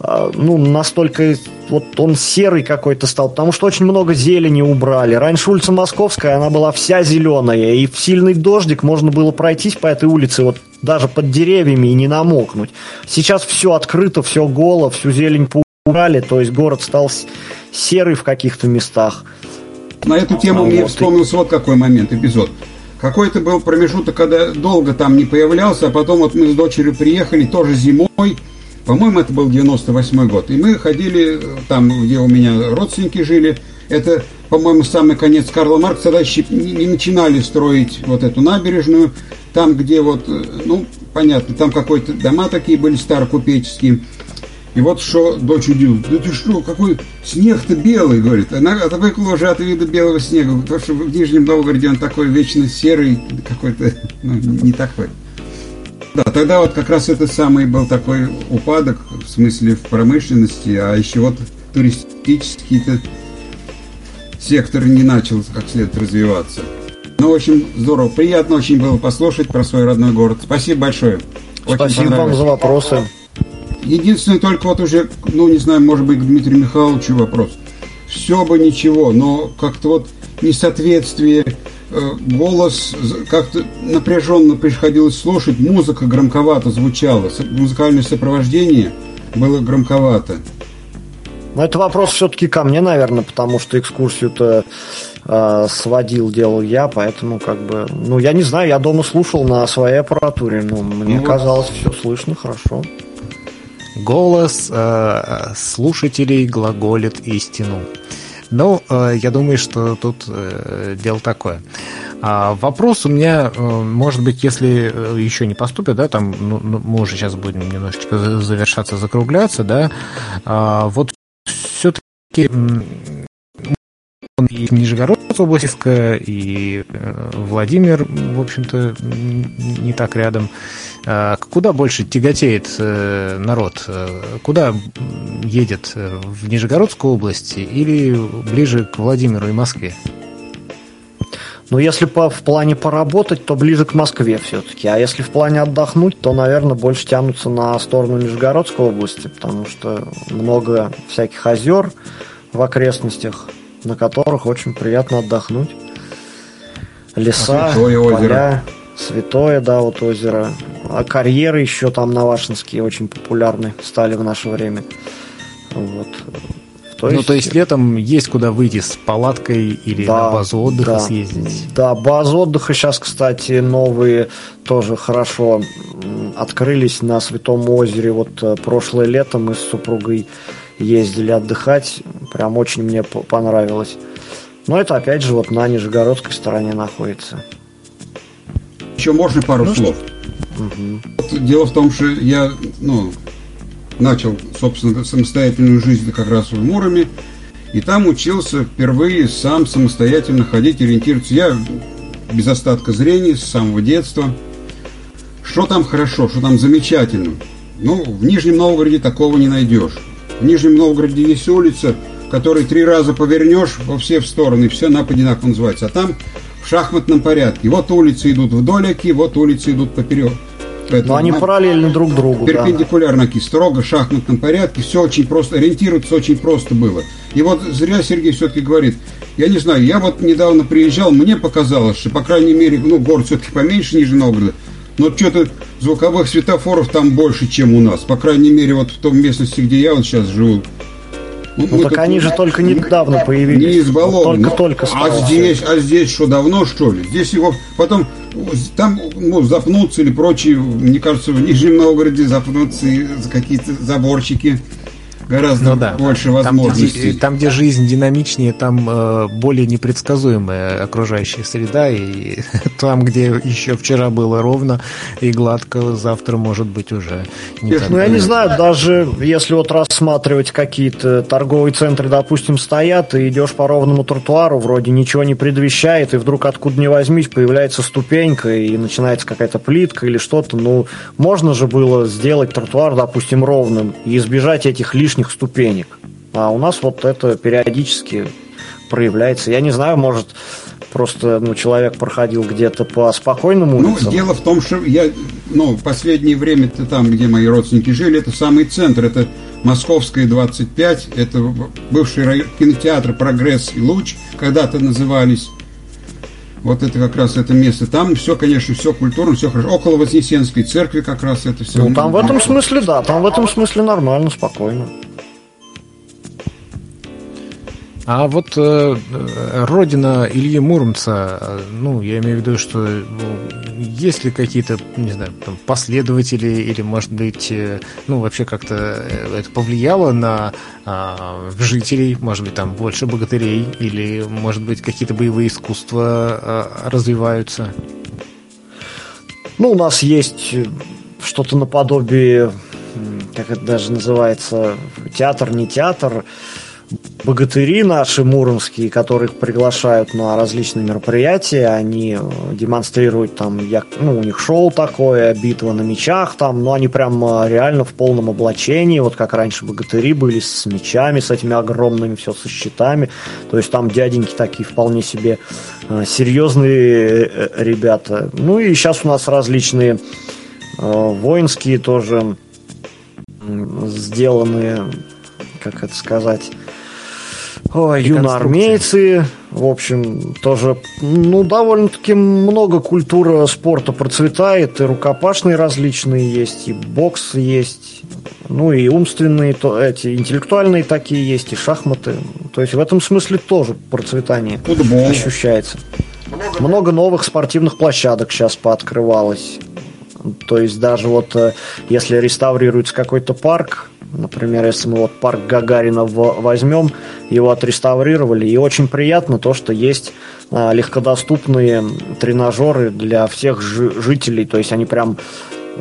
ну, настолько вот он серый какой-то стал, потому что очень много зелени убрали. Раньше улица Московская, она была вся зеленая, и в сильный дождик можно было пройтись по этой улице вот даже под деревьями и не намокнуть. Сейчас все открыто, все голо, всю зелень поубрали, то есть город стал серый в каких-то местах. На эту тему а мне вот вспомнился и... вот какой момент, эпизод. Какой-то был промежуток, когда долго там не появлялся, а потом вот мы с дочерью приехали тоже зимой, по-моему, это был 98 год, и мы ходили там, где у меня родственники жили, это, по-моему, самый конец Карла Маркса, тогда еще не начинали строить вот эту набережную, там, где вот, ну, понятно, там какой-то дома такие были старокупеческие, и вот что дочь удивилась. Да ты что, какой снег-то белый, говорит. Она отвыкла уже от вида белого снега, потому что в Нижнем Новгороде он такой вечно серый, какой-то, ну, не такой. Да, тогда вот как раз это самый был такой упадок, в смысле в промышленности, а еще вот туристический-то сектор не начал как следует развиваться. Ну, в общем, здорово. Приятно очень было послушать про свой родной город. Спасибо большое. Очень Спасибо вам за вопросы. Единственное, только вот уже, ну, не знаю, может быть, к Дмитрию Михайловичу вопрос. Все бы ничего, но как-то вот несоответствие, голос как-то напряженно приходилось слушать, музыка громковато звучала, музыкальное сопровождение было громковато. Но это вопрос все-таки ко мне, наверное, потому что экскурсию-то э, сводил, делал я, поэтому как бы, ну, я не знаю, я дома слушал на своей аппаратуре, ну, мне ну, казалось, все слышно хорошо. Голос э, слушателей глаголит истину. Ну, э, я думаю, что тут э, дело такое. А вопрос у меня, э, может быть, если э, еще не поступит, да, там, ну, ну, мы уже сейчас будем немножечко завершаться, закругляться, да, а, вот все-таки и Нижегородская область, и э, Владимир, в общем-то, не так рядом. А куда больше тяготеет э, народ? Э, куда едет? В Нижегородскую область или ближе к Владимиру и Москве? Ну, если по, в плане поработать, то ближе к Москве все-таки. А если в плане отдохнуть, то, наверное, больше тянутся на сторону Нижегородской области, потому что много всяких озер в окрестностях на которых очень приятно отдохнуть. Леса, а поля, озеро. святое, да, вот озеро. А карьеры еще там навашинские очень популярны стали в наше время. Вот. То ну, есть... Ну, то есть летом есть куда выйти с палаткой или да, на базу отдыха да, съездить? Да, базу отдыха сейчас, кстати, новые тоже хорошо открылись на Святом озере. Вот э, прошлое лето мы с супругой ездили отдыхать. Прям очень мне понравилось. Но это опять же вот на Нижегородской стороне находится. Еще можно пару ну, слов? Угу. Дело в том, что я ну, начал, собственно, самостоятельную жизнь как раз в Муроме. И там учился впервые сам самостоятельно ходить, ориентироваться. Я без остатка зрения с самого детства. Что там хорошо, что там замечательно? Ну, в Нижнем Новгороде такого не найдешь. В Нижнем Новгороде есть улица, которой три раза повернешь во все в стороны, все на одинаково называется. А там в шахматном порядке. Вот улицы идут вдоль оки, вот улицы идут поперек. Но они параллельны друг другу. Перпендикулярно да. строго, в шахматном порядке. Все очень просто, ориентироваться очень просто было. И вот зря Сергей все-таки говорит, я не знаю, я вот недавно приезжал, мне показалось, что, по крайней мере, ну, город все-таки поменьше Нижнего Новгорода, но что-то звуковых светофоров там больше, чем у нас. По крайней мере, вот в том местности, где я вот сейчас живу, ну, ну так они же только недавно появились. Не избалованы. Только-только А здесь, а здесь что, давно, что ли? Здесь его потом там ну, запнуться или прочие, мне кажется, в Нижнем Новгороде запнуться за какие-то заборчики гораздо ну, да. больше возможностей. Там где, там, где жизнь динамичнее, там э, более непредсказуемая окружающая среда, и [laughs] там, где еще вчера было ровно и гладко, завтра может быть уже не Эх, Ну, я не знаю, даже если вот рассматривать какие-то торговые центры, допустим, стоят, и идешь по ровному тротуару, вроде ничего не предвещает, и вдруг откуда ни возьмись появляется ступенька, и начинается какая-то плитка или что-то, ну, можно же было сделать тротуар, допустим, ровным, и избежать этих лишних лишних ступенек. А у нас вот это периодически проявляется. Я не знаю, может, просто ну, человек проходил где-то по спокойному улицам. Ну, дело в том, что я, ну, в последнее время это там, где мои родственники жили, это самый центр, это Московская 25, это бывший район, кинотеатр «Прогресс» и «Луч», когда-то назывались. Вот это как раз это место. Там все, конечно, все культурно, все хорошо. Около Вознесенской церкви как раз это все. Ну, там в этом смысле, да, там в этом смысле нормально, спокойно. А вот э, родина Ильи Муромца, э, ну, я имею в виду, что ну, есть ли какие-то, не знаю, там, последователи или, может быть, э, ну, вообще как-то э, это повлияло на э, жителей, может быть, там больше богатырей или, может быть, какие-то боевые искусства э, развиваются? Ну, у нас есть что-то наподобие, как это даже называется, театр, не театр, богатыри наши муромские, которых приглашают на различные мероприятия, они э, демонстрируют там, ну, у них шоу такое, битва на мечах там, но они прям э, реально в полном облачении, вот как раньше богатыри были с мечами, с этими огромными, все со щитами, то есть там дяденьки такие вполне себе э, серьезные ребята. Ну и сейчас у нас различные воинские тоже сделанные, как это сказать, юноармейцы, в общем, тоже, ну, довольно-таки много культура спорта процветает, и рукопашные различные есть, и бокс есть, ну, и умственные, то, эти, интеллектуальные такие есть, и шахматы. То есть в этом смысле тоже процветание Футбол. ощущается. Много новых спортивных площадок сейчас пооткрывалось. То есть даже вот э, если реставрируется какой-то парк, Например, если мы вот парк Гагарина возьмем, его отреставрировали, и очень приятно то, что есть а, легкодоступные тренажеры для всех жителей, то есть они прям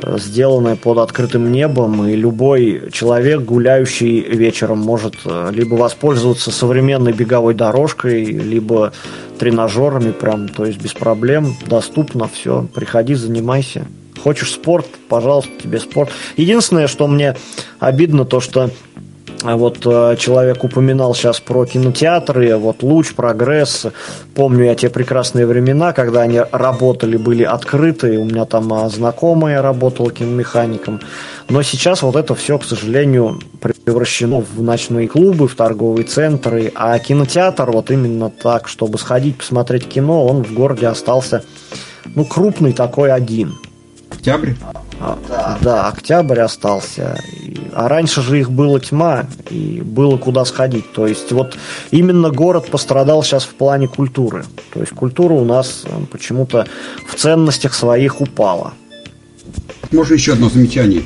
э, сделаны под открытым небом, и любой человек, гуляющий вечером, может э, либо воспользоваться современной беговой дорожкой, либо тренажерами, прям, то есть без проблем, доступно все. Приходи, занимайся. Хочешь спорт, пожалуйста, тебе спорт. Единственное, что мне обидно, то что а вот э, человек упоминал сейчас про кинотеатры, вот «Луч», «Прогресс». Помню я те прекрасные времена, когда они работали, были открыты. У меня там а, знакомая работала киномехаником. Но сейчас вот это все, к сожалению, превращено в ночные клубы, в торговые центры. А кинотеатр вот именно так, чтобы сходить посмотреть кино, он в городе остался, ну, крупный такой один – Октябрь? А, да, октябрь остался. А раньше же их было тьма, и было куда сходить. То есть вот именно город пострадал сейчас в плане культуры. То есть культура у нас э, почему-то в ценностях своих упала. Можно еще одно замечание.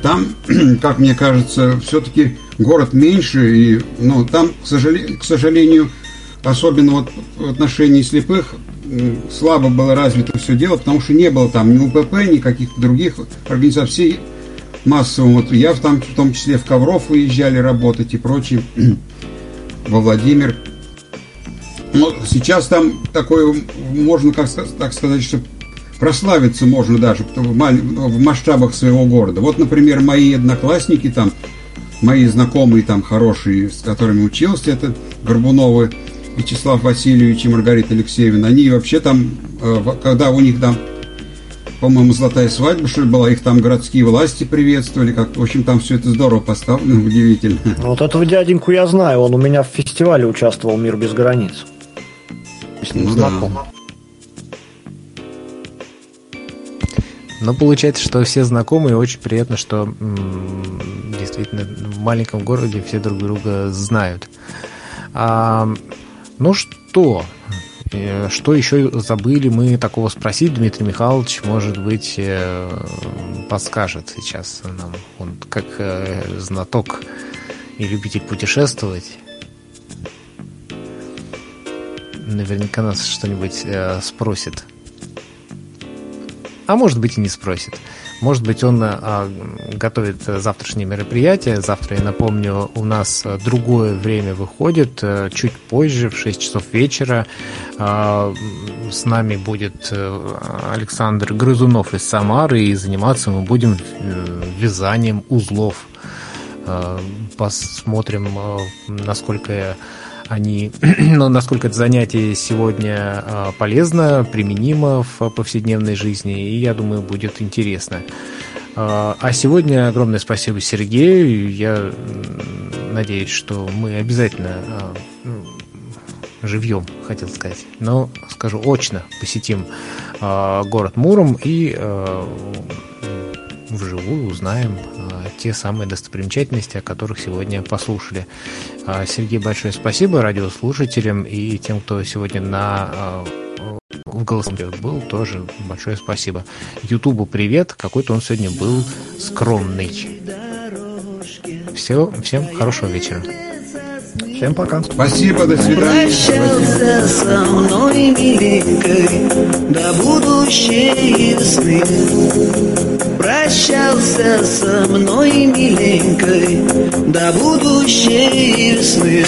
Там, [clears throat] как мне кажется, все-таки город меньше, и ну, там, к сожалению, к сожалению, особенно вот в отношении слепых, слабо было развито все дело, потому что не было там ни УПП, ни каких-то других организаций. Массово, вот я в, там, в том числе в Ковров выезжали работать и прочее, [clears throat] во Владимир. Но сейчас там такое, можно как, так сказать, что прославиться можно даже в масштабах своего города. Вот, например, мои одноклассники там, мои знакомые там хорошие, с которыми учился, это Горбуновы Вячеслав Васильевич и Маргарита Алексеевна, они вообще там, э, когда у них там, по-моему, золотая свадьба, что ли, была, их там городские власти приветствовали, как в общем, там все это здорово поставлено, [laughs] удивительно. Вот этого дяденьку я знаю, он у меня в фестивале участвовал «Мир без границ». С ним Ну знаком. да. Но получается, что все знакомы, и очень приятно, что м, действительно в маленьком городе все друг друга знают. А, ну что, Э, что еще забыли мы такого спросить? Дмитрий Михайлович, может быть, э, подскажет сейчас нам. Он как э, знаток и любитель путешествовать. Наверняка нас что-нибудь спросит. А может быть и не спросит. Может быть, он а, готовит завтрашнее мероприятие. Завтра, я напомню, у нас другое время выходит, а, чуть позже, в 6 часов вечера. А, С нами будет э, Александр Грызунов из Самары, и заниматься мы будем э, вязанием узлов. Посмотрим, насколько они, [clears throat] ну, насколько это занятие сегодня а, полезно, применимо в повседневной жизни, и я думаю, будет интересно. А а сегодня огромное спасибо Сергею. Я надеюсь, что мы обязательно а, м, живьем, хотел сказать, но скажу очно посетим город Муром и вживую узнаем а, те самые достопримечательности, о которых сегодня послушали. А, Сергей, большое спасибо радиослушателям и тем, кто сегодня на а, в голосом был, тоже большое спасибо. Ютубу привет, какой-то он сегодня был скромный. Все, всем хорошего вечера. Всем пока. Спасибо, до свидания. Прощался со мной, миленькой, до будущей весны. Прощался со мной, миленькой, до будущей весны.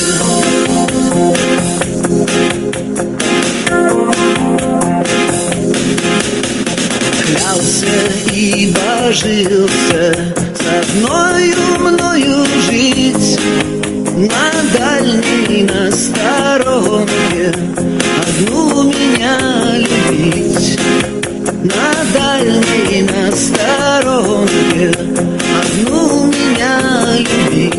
Клялся и божился с одною мною жить на дальней, на сторонке Одну меня любить На дальней, на сторонке Одну меня любить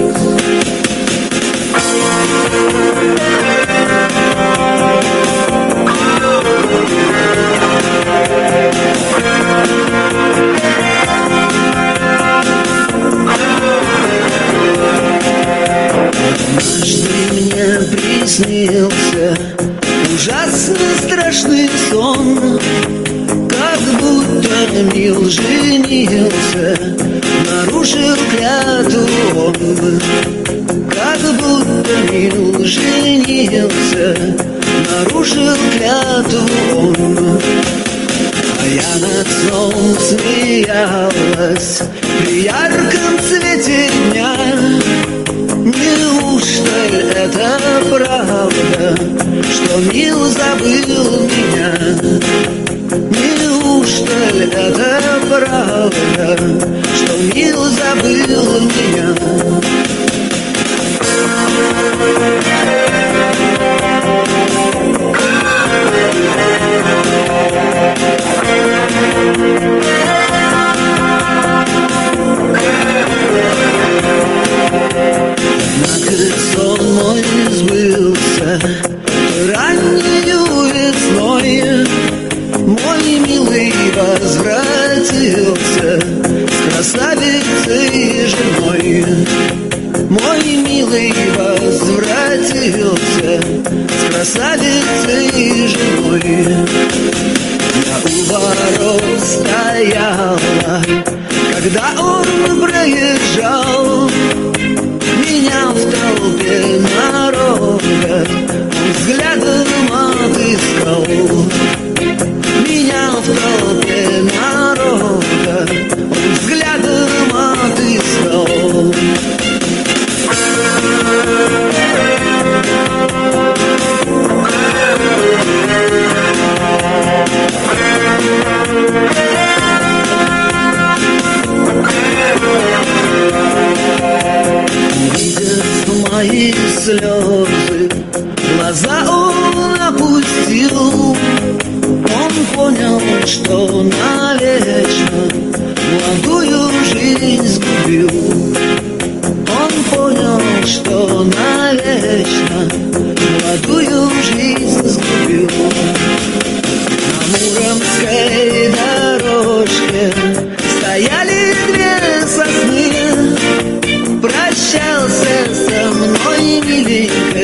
Однажды мне приснился ужасно страшный сон, как будто мил женился, нарушил клятву он. Как будто мил женился, нарушил клятву он. А я над сном смеялась при ярком свете дня. Неужто это правда, что мил забыл меня? Неужто это правда, что мил забыл меня? Красавицей женой. Мой милый возвратился с красавицей женой. Я у ворот стояла, когда он проезжал. Меня в толпе народа Он взглядом отыскал Меня в толпе слезы, глаза он опустил, он понял, что навечно молодую жизнь сгубил. Он понял, что навечно молодую жизнь milik